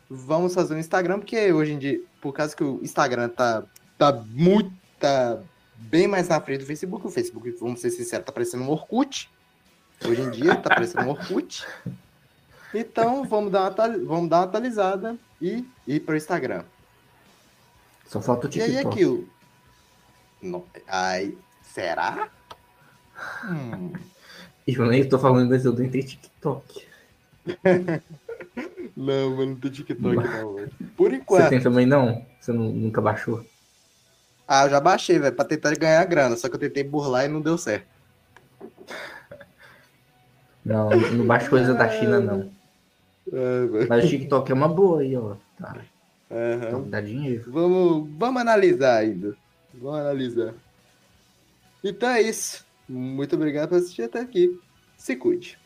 Speaker 1: vamos fazer um Instagram, porque hoje em dia, por causa que o Instagram tá, tá muito, tá bem mais na frente do Facebook. O Facebook, vamos ser sinceros, tá parecendo um Orkut. Hoje em dia, tá parecendo um Orkut. Então, vamos dar uma, vamos dar uma atualizada e ir pro Instagram.
Speaker 2: Só falta o
Speaker 1: E aí,
Speaker 2: TikTok.
Speaker 1: aquilo. Não, ai, será? Hum,
Speaker 2: Eu nem tô falando, mas eu nem tenho TikTok.
Speaker 1: não, mas não tem TikTok não. Por
Speaker 2: Você
Speaker 1: enquanto.
Speaker 2: tem também não? Você nu- nunca baixou?
Speaker 1: Ah, eu já baixei, velho, pra tentar ganhar grana. Só que eu tentei burlar e não deu certo.
Speaker 2: Não, não baixa coisa da China, não.
Speaker 1: É.
Speaker 2: Mas o TikTok é uma boa aí, ó. Tá.
Speaker 1: Aham.
Speaker 2: Então dá dinheiro.
Speaker 1: Vamos, vamos analisar ainda. Vamos analisar. Então é isso. Muito obrigado por assistir até aqui. Se cuide.